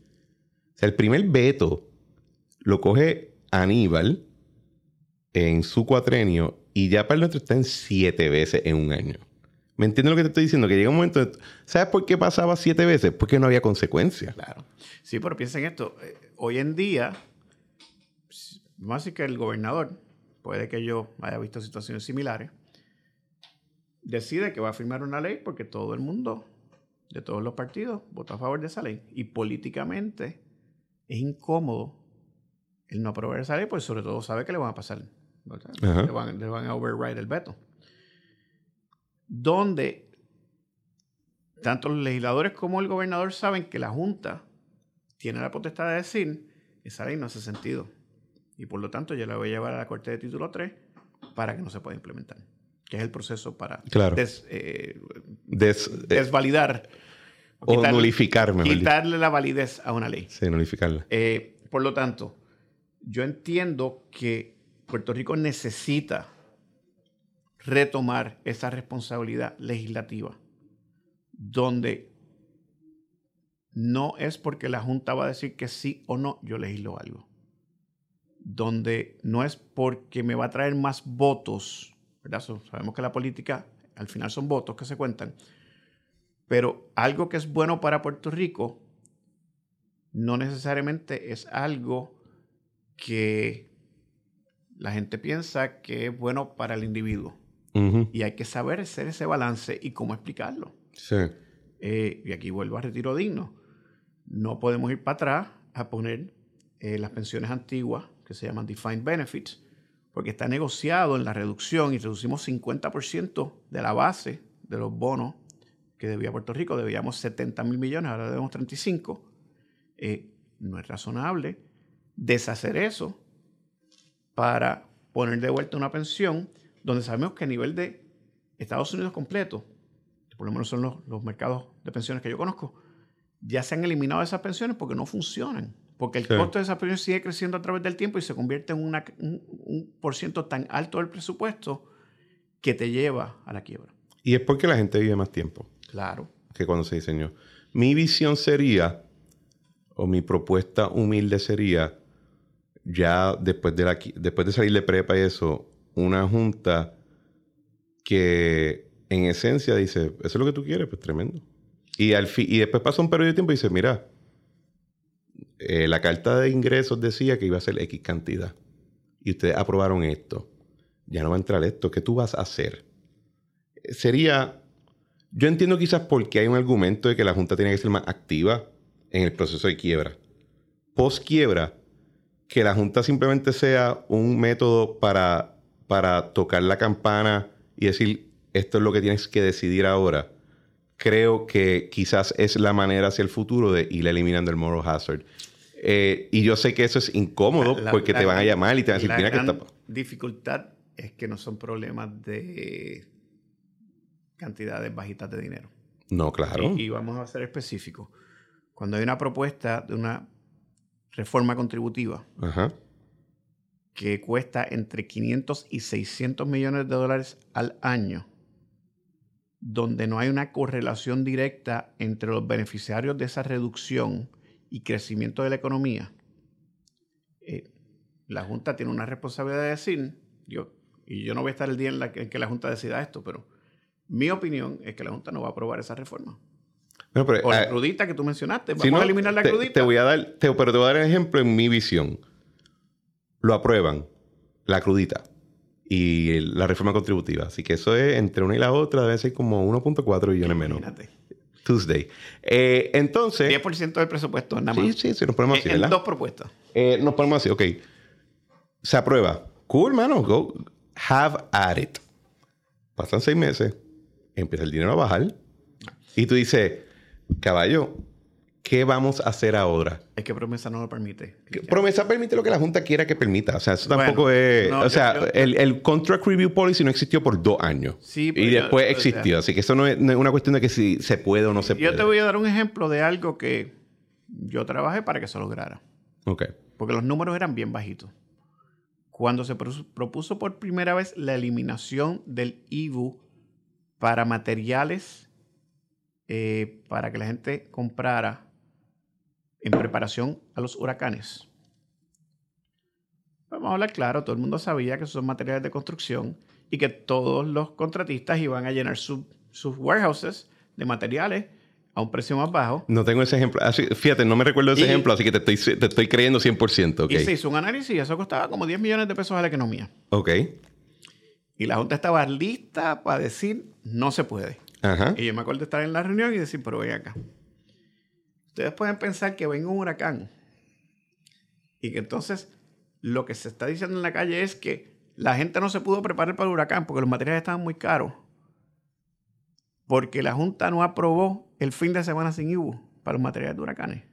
O sea, el primer veto lo coge Aníbal en su cuatrenio y ya para el nuestro está en siete veces en un año. ¿Me entiendes lo que te estoy diciendo? Que llega un momento... ¿Sabes por qué pasaba siete veces? Porque no había consecuencias. Claro. Sí, pero piensa en esto. Eh, hoy en día, más que el gobernador, puede que yo haya visto situaciones similares, decide que va a firmar una ley porque todo el mundo, de todos los partidos, vota a favor de esa ley. Y políticamente es incómodo el no aprobar esa ley, pues sobre todo sabe que le van a pasar. Le van, le van, a override el veto. Donde tanto los legisladores como el gobernador saben que la Junta tiene la potestad de decir, esa ley no hace sentido. Y por lo tanto yo la voy a llevar a la Corte de Título 3 para que no se pueda implementar que es el proceso para eh, desvalidar o, quitarle, nulificar. Quitarle la validez a una ley. Sí, nulificarla. Eh, por lo tanto, yo entiendo que Puerto Rico necesita retomar esa responsabilidad legislativa, donde no es porque la Junta va a decir que sí o no, yo legislo algo. Donde no es porque me va a traer más votos sabemos que la política al final son votos que se cuentan, pero algo que es bueno para Puerto Rico no necesariamente es algo que la gente piensa que es bueno para el individuo. Y hay que saber hacer ese balance y cómo explicarlo. Eh, y aquí vuelvo a retiro digno. No podemos ir para atrás a poner eh, las pensiones antiguas, que se llaman defined benefits, porque está negociado en la reducción y reducimos 50% de la base de los bonos que debía Puerto Rico. Debíamos 70 mil millones, ahora debemos 35. Eh, no es razonable deshacer eso para poner de vuelta una pensión donde sabemos que a nivel de Estados Unidos completo, por lo menos son los, los mercados de pensiones que yo conozco, ya se han eliminado esas pensiones porque no funcionan. Porque el costo de esa pensión sigue creciendo a través del tiempo y se convierte en un, por ciento tan alto del presupuesto que te lleva a la quiebra. Y es porque la gente vive más tiempo. Claro. Que cuando se diseñó. Mi visión sería, o mi propuesta humilde sería, ya después de, la, después de salir de prepa y eso, una junta que en esencia dice, eso es lo que tú quieres, pues tremendo. Y, al y después pasa un periodo de tiempo y dice, mira, eh, la carta de ingresos decía que iba a ser X cantidad. Y ustedes aprobaron esto. Ya no va a entrar esto. ¿Qué tú vas a hacer? Sería. Yo entiendo quizás porque hay un argumento de que la Junta tiene que ser más activa en el proceso de quiebra. Post quiebra, que la Junta simplemente sea un método para, para tocar la campana y decir esto es lo que tienes que decidir ahora creo que quizás es la manera hacia el futuro de ir eliminando el moral hazard. Eh, y yo sé que eso es incómodo porque te van a llamar y te van a decir, mira que está... dificultad es que no son problemas de cantidades bajitas de dinero. No, claro. Y, vamos a ser específicos. Cuando hay una propuesta de una reforma contributiva que cuesta entre 500 y 600 millones de dólares al año, donde no hay una correlación directa entre los beneficiarios de esa reducción y crecimiento de la economía, eh, la Junta tiene una responsabilidad de decir, yo, y yo no voy a estar el día en, la que, la Junta decida esto, pero mi opinión es que la Junta no va a aprobar esa reforma. o la eh, crudita que tú mencionaste, vamos a eliminar la crudita. Te voy a dar, pero te voy a dar el ejemplo en mi visión. Lo aprueban, la crudita y la reforma contributiva. Así que eso es entre una y la otra, debe ser como 1.4 billones menos. Tuesday. Eh, entonces. 10% del presupuesto, nada más. Sí, sí, nos ponemos así, ¿verdad? dos propuestas. Eh, nos ponemos así, ok. Se aprueba. Cool, mano. Go. Have at it. Pasan seis meses. Empieza el dinero a bajar. Y tú dices, caballo, ¿Qué vamos a hacer ahora? Es que promesa no lo permite. Promesa permite lo que la Junta quiera que permita. O sea, eso tampoco es. o sea, el, Contract Review Policy no existió por dos años. Sí, Y después existió. así que eso no es, una cuestión de que si se puede o no se puede. Yo te voy a dar un ejemplo de algo que yo trabajé para que se lograra. Ok. Porque los números eran bien bajitos. Cuando se propuso por primera vez la eliminación del IBU para materiales eh, para que la gente comprara en preparación a los huracanes. Vamos a hablar claro, todo el mundo sabía que esos son materiales de construcción y que todos los contratistas iban a llenar sus warehouses de materiales a un precio más bajo. No tengo ese ejemplo. fíjate, no me recuerdo ese ejemplo, así que te estoy, te estoy creyendo 100%. Okay. Y se hizo un análisis y eso costaba como 10 millones de pesos a la economía. Ok. Y la Junta estaba lista para decir, no se puede. Ajá. Y yo me acuerdo de estar en la reunión y decir, pero ven acá. Ustedes pueden pensar que venga un huracán y que entonces lo que se está diciendo en la calle es que la gente no se pudo preparar para el huracán porque los materiales estaban muy caros. Porque la Junta no aprobó el fin de semana sin IBU para los materiales de huracanes.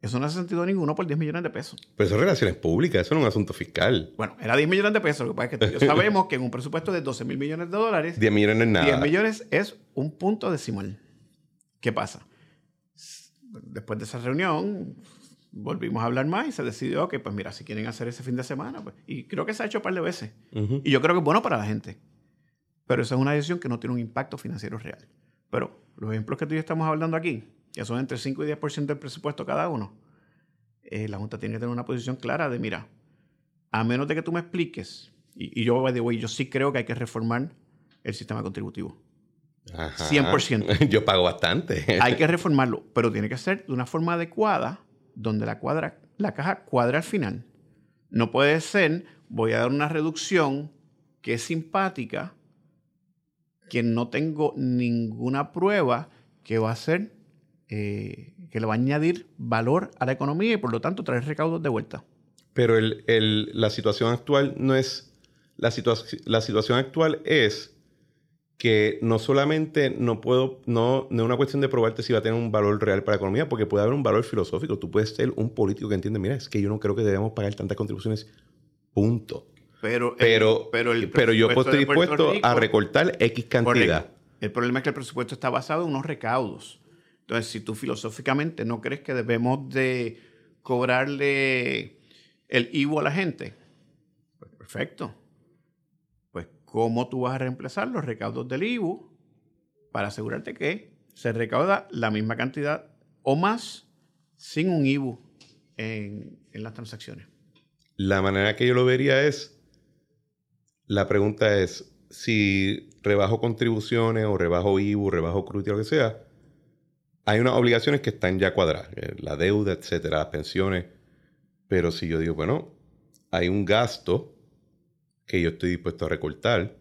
Eso no hace sentido ninguno por 10 millones de pesos. Pero eso es relaciones públicas, eso no es un asunto fiscal. Bueno, era 10 millones de pesos. Lo que pasa es que [laughs] sabemos que en un presupuesto de 12 mil millones de dólares. 10 millones no es nada. 10 millones es un punto decimal. ¿Qué pasa? Después de esa reunión, volvimos a hablar más y se decidió que, pues mira, si quieren hacer ese fin de semana, pues. Y creo que se ha hecho un par de veces. Y yo creo que es bueno para la gente. Pero esa es una decisión que no tiene un impacto financiero real. Pero los ejemplos que tú y yo estamos hablando aquí, que son entre 5 y 10% del presupuesto cada uno, eh, la Junta tiene que tener una posición clara de, mira, a menos de que tú me expliques, y, yo, de way, yo sí creo que hay que reformar el sistema contributivo. 100%. [laughs] Yo pago bastante. hay que reformarlo, pero tiene que ser de una forma adecuada, donde la, cuadra, la caja cuadra al final. No puede ser, voy a dar una reducción que es simpática, que no tengo ninguna prueba que va a ser, eh, que le va a añadir valor a la economía y por lo tanto traer recaudos de vuelta. Pero la situación actual no es, la, la situación actual es que no solamente no puedo, no, no es una cuestión de probarte si va a tener un valor real para la economía, porque puede haber un valor filosófico. Tú puedes ser un político que entiende, mira, es que yo no creo que debemos pagar tantas contribuciones, punto. Pero, pero, pero, yo estoy dispuesto a recortar X cantidad. El problema es que el presupuesto está basado en unos recaudos. Entonces, si tú filosóficamente no crees que debemos de cobrarle el IVO a la gente, pues perfecto. ¿Cómo tú vas a reemplazar los recaudos del IVO para asegurarte que se recauda la misma cantidad o más sin un IVO en, en las transacciones? La manera que yo lo vería es la pregunta es, si rebajo contribuciones o rebajo IBU, rebajo CRUTI, lo que sea, hay unas obligaciones que están ya cuadradas, eh, la deuda, etcétera, las pensiones. Pero si yo digo, bueno, hay un gasto que yo estoy dispuesto a recortar,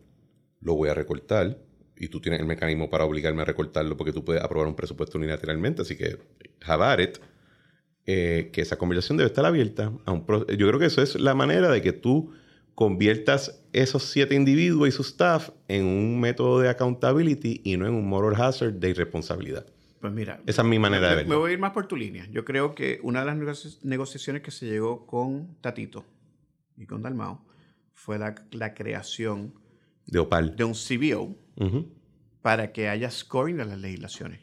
lo voy a recortar, y tú tienes el mecanismo para obligarme a recortarlo porque tú puedes aprobar un presupuesto unilateralmente, así que have eh, que esa conversación debe estar abierta. A un yo creo que eso es la manera de que tú conviertas esos siete individuos y su staff en un método de accountability y no en un moral hazard de irresponsabilidad. Pues mira, esa es mi manera de verlo. Me voy a ir más por tu línea. Yo creo que una de las negociaciones que se llegó con Tatito y con Dalmao fue la, creación de Opal de un CBO para que haya scoring de las legislaciones.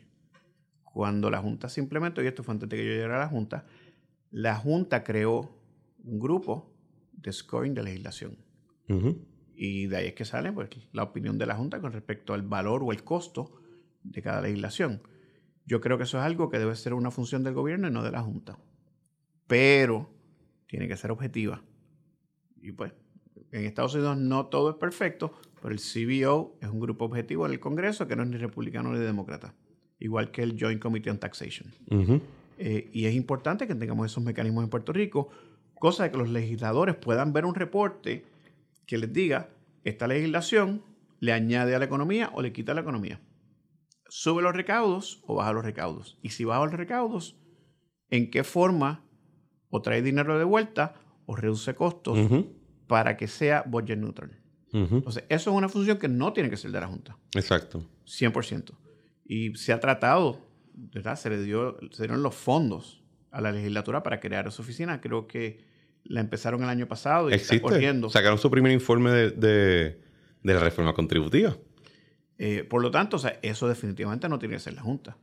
Cuando la Junta se implementó, y esto fue antes de que yo llegara a la Junta, la Junta creó un grupo de scoring de legislación. Y de ahí es que sale pues, la opinión de la Junta con respecto al valor o el costo de cada legislación. Yo creo que eso es algo que debe ser una función del gobierno y no de la Junta. Pero tiene que ser objetiva. Y pues, en Estados Unidos no todo es perfecto, pero el CBO es un grupo objetivo en el Congreso que no es ni republicano ni demócrata. Igual que el Joint Committee on Taxation. Eh, y es importante que tengamos esos mecanismos en Puerto Rico cosa de que los legisladores puedan ver un reporte que les diga, esta legislación le añade a la economía o le quita a la economía. Sube los recaudos o baja los recaudos. Y si baja los recaudos, ¿en qué forma o trae dinero de vuelta o reduce costos para que sea budget neutral? Entonces, eso es una función que no tiene que ser de la Junta. Exacto. 100%. Y se ha tratado, ¿verdad? Se le dio, se dieron los fondos a la legislatura para crear esa oficina. Creo que la empezaron el año pasado y Existe. está corriendo. Sacaron su primer informe de, la reforma contributiva. Eh, por lo tanto, eso definitivamente no tiene que ser la Junta.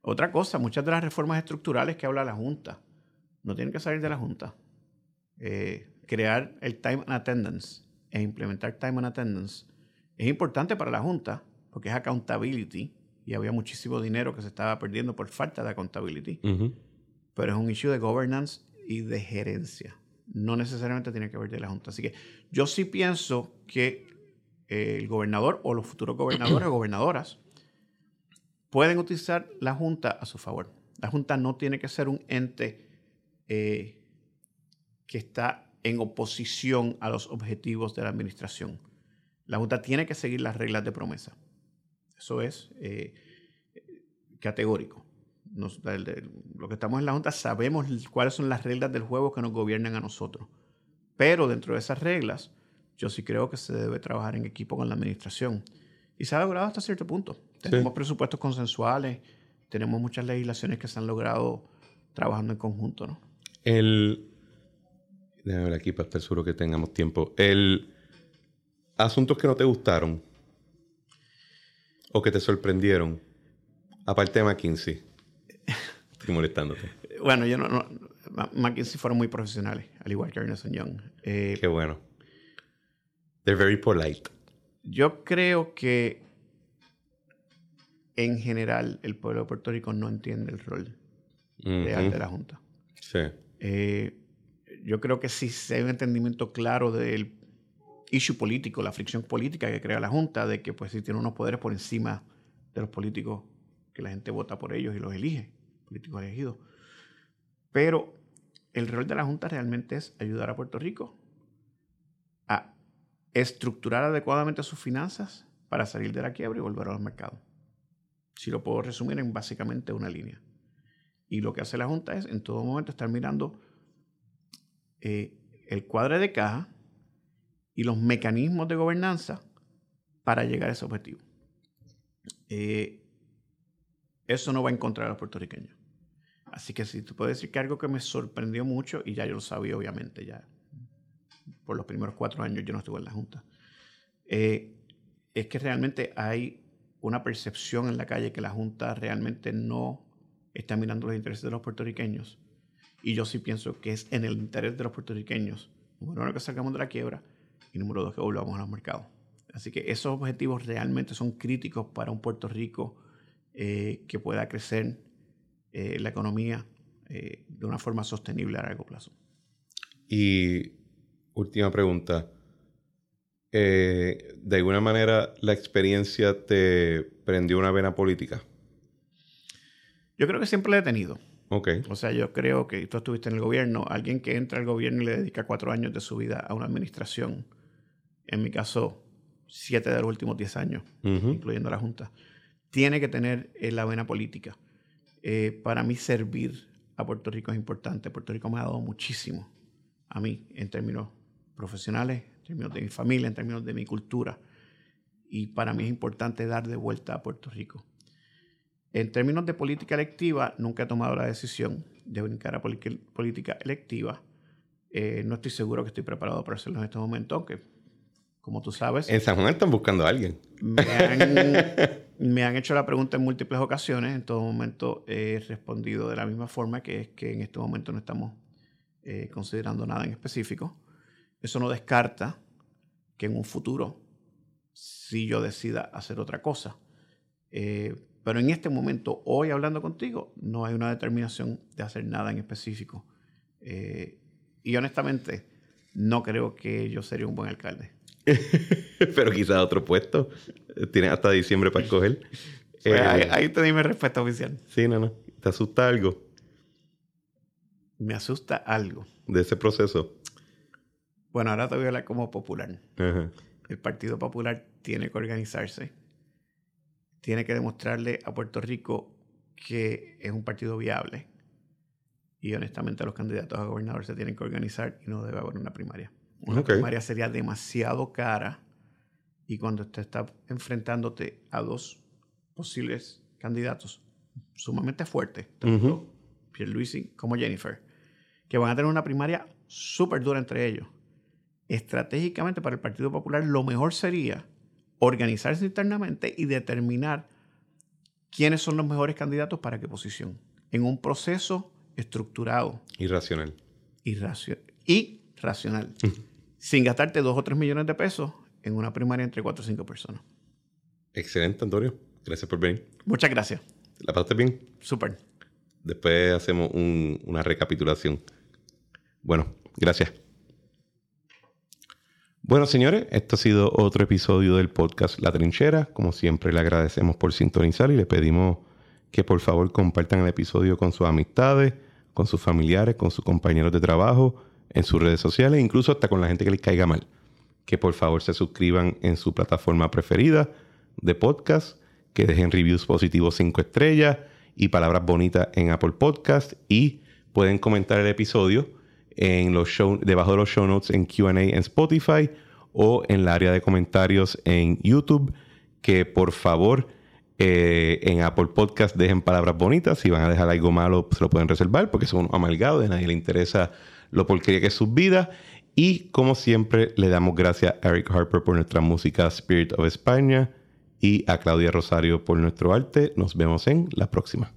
Otra cosa, muchas de las reformas estructurales que habla la Junta no tienen que salir de la Junta. Eh, crear el time and attendance e implementar time and attendance es importante para la Junta, porque es accountability y había muchísimo dinero que se estaba perdiendo por falta de accountability, pero es un issue de governance y de gerencia. No necesariamente tiene que ver de la Junta. Así que yo sí pienso que el gobernador o los futuros gobernadores o gobernadoras pueden utilizar la Junta a su favor. La Junta no tiene que ser un ente eh, que está en oposición a los objetivos de la administración. La Junta tiene que seguir las reglas de promesa. Eso es eh, categórico. lo que estamos en la Junta sabemos cuáles son las reglas del juego que nos gobiernan a nosotros. Pero dentro de esas reglas, yo sí creo que se debe trabajar en equipo con la administración. Y se ha logrado hasta cierto punto. Tenemos presupuestos consensuales, tenemos muchas legislaciones que se han logrado trabajando en conjunto, ¿no? El... Déjame ver aquí para estar seguro que tengamos tiempo. El... Asuntos que no te gustaron o que te sorprendieron, aparte de McKinsey. [laughs] Estoy molestándote. Bueno, yo no, no, McKinsey fueron muy profesionales, al igual que Ernest Young. Eh, Qué bueno. They're very polite. Yo creo que en general el pueblo de Puerto Rico no entiende el rol real de la Junta. Sí. Eh, yo creo que sí hay un entendimiento claro del issue político, la fricción política que crea la Junta, de que pues sí tiene unos poderes por encima de los políticos que la gente vota por ellos y los elige, políticos elegidos. Pero el rol de la Junta realmente es ayudar a Puerto Rico a estructurar adecuadamente sus finanzas para salir de la quiebra y volver a los mercados. Si lo puedo resumir en básicamente una línea. Y lo que hace la Junta es en todo momento estar mirando eh, el cuadro de caja y los mecanismos de gobernanza para llegar a ese objetivo. Eh, eso no va a encontrar a los puertorriqueños. Así que si tú puedes decir que algo que me sorprendió mucho, y ya yo lo sabía obviamente, ya por los primeros cuatro años yo no estuve en la Junta, eh, es que realmente hay una percepción en la calle que la Junta realmente no está mirando los intereses de los puertorriqueños. Y yo sí pienso que es en el interés de los puertorriqueños, número uno, que salgamos de la quiebra y número dos, que volvamos a los mercados. Así que esos objetivos realmente son críticos para un Puerto Rico eh, que pueda crecer eh, la economía de una forma sostenible a largo plazo. Y última pregunta. Eh, ¿De alguna manera la experiencia te prendió una vena política? Yo creo que siempre la he tenido. Ok. O sea, yo creo que tú estuviste en el gobierno, alguien que entra al gobierno y le dedica cuatro años de su vida a una administración, en mi caso, siete de los últimos diez años, incluyendo la Junta, tiene que tener eh, la vena política. Eh, para mí servir a Puerto Rico es importante. Puerto Rico me ha dado muchísimo a mí en términos profesionales, en términos de mi familia, en términos de mi cultura. Y para mí es importante dar de vuelta a Puerto Rico. En términos de política electiva, nunca he tomado la decisión de brincar a política electiva. Eh, no estoy seguro que estoy preparado para hacerlo en este momento, aunque, como tú sabes... En San Juan están buscando a alguien. [laughs] Me han, hecho la pregunta en múltiples ocasiones. En todo momento he respondido de la misma forma, que es que en este momento no estamos eh, considerando nada en específico. Eso no descarta que en un futuro si yo decida hacer otra cosa. Eh, pero en este momento, hoy hablando contigo, no hay una determinación de hacer nada en específico. Eh, y honestamente, no creo que yo sería un buen alcalde. [laughs] pero quizás otro puesto. Tienes hasta diciembre para escoger. [laughs] Pues ahí, ahí, te di mi respuesta oficial. Sí, no, no. ¿Te asusta algo? Me asusta algo. ¿De ese proceso? Bueno, ahora te voy a hablar como popular. El Partido Popular tiene que organizarse. Tiene que demostrarle a Puerto Rico que es un partido viable. Y honestamente los candidatos a gobernador se tienen que organizar y no debe haber una primaria. Una primaria sería demasiado cara y cuando usted está enfrentándote a dos posibles candidatos sumamente fuertes, tanto Pierluisi como Jennifer, que van a tener una primaria súper dura entre ellos estratégicamente para el Partido Popular lo mejor sería organizarse internamente y determinar quiénes son los mejores candidatos para qué posición, en un proceso estructurado. Y racional. Y, y racional. [laughs] sin gastarte dos o tres millones de pesos en una primaria entre cuatro o cinco personas. Excelente, Antonio. Gracias por venir. Muchas gracias. ¿La pasaste bien? Súper. Después hacemos una recapitulación. Bueno, gracias. Bueno, señores, esto ha sido otro episodio del podcast La Trinchera. Como siempre, le agradecemos por sintonizar y le pedimos que por favor compartan el episodio con sus amistades, con sus familiares, con sus compañeros de trabajo, en sus redes sociales, incluso hasta con la gente que les caiga mal. Que por favor se suscriban en su plataforma preferida de podcast, que dejen reviews positivos 5 estrellas y palabras bonitas en Apple Podcast y pueden comentar el episodio en los show, debajo de los show notes en QA en Spotify o en la área de comentarios en YouTube. Que por favor eh, en Apple Podcast dejen palabras bonitas. Si van a dejar algo malo, se lo pueden reservar porque son amalgados, a nadie le interesa lo porquería que es su vida. Y como siempre, le damos gracias a Eric Harper por nuestra música Spirit of España y a Claudia Rosario por nuestro arte. Nos vemos en la próxima.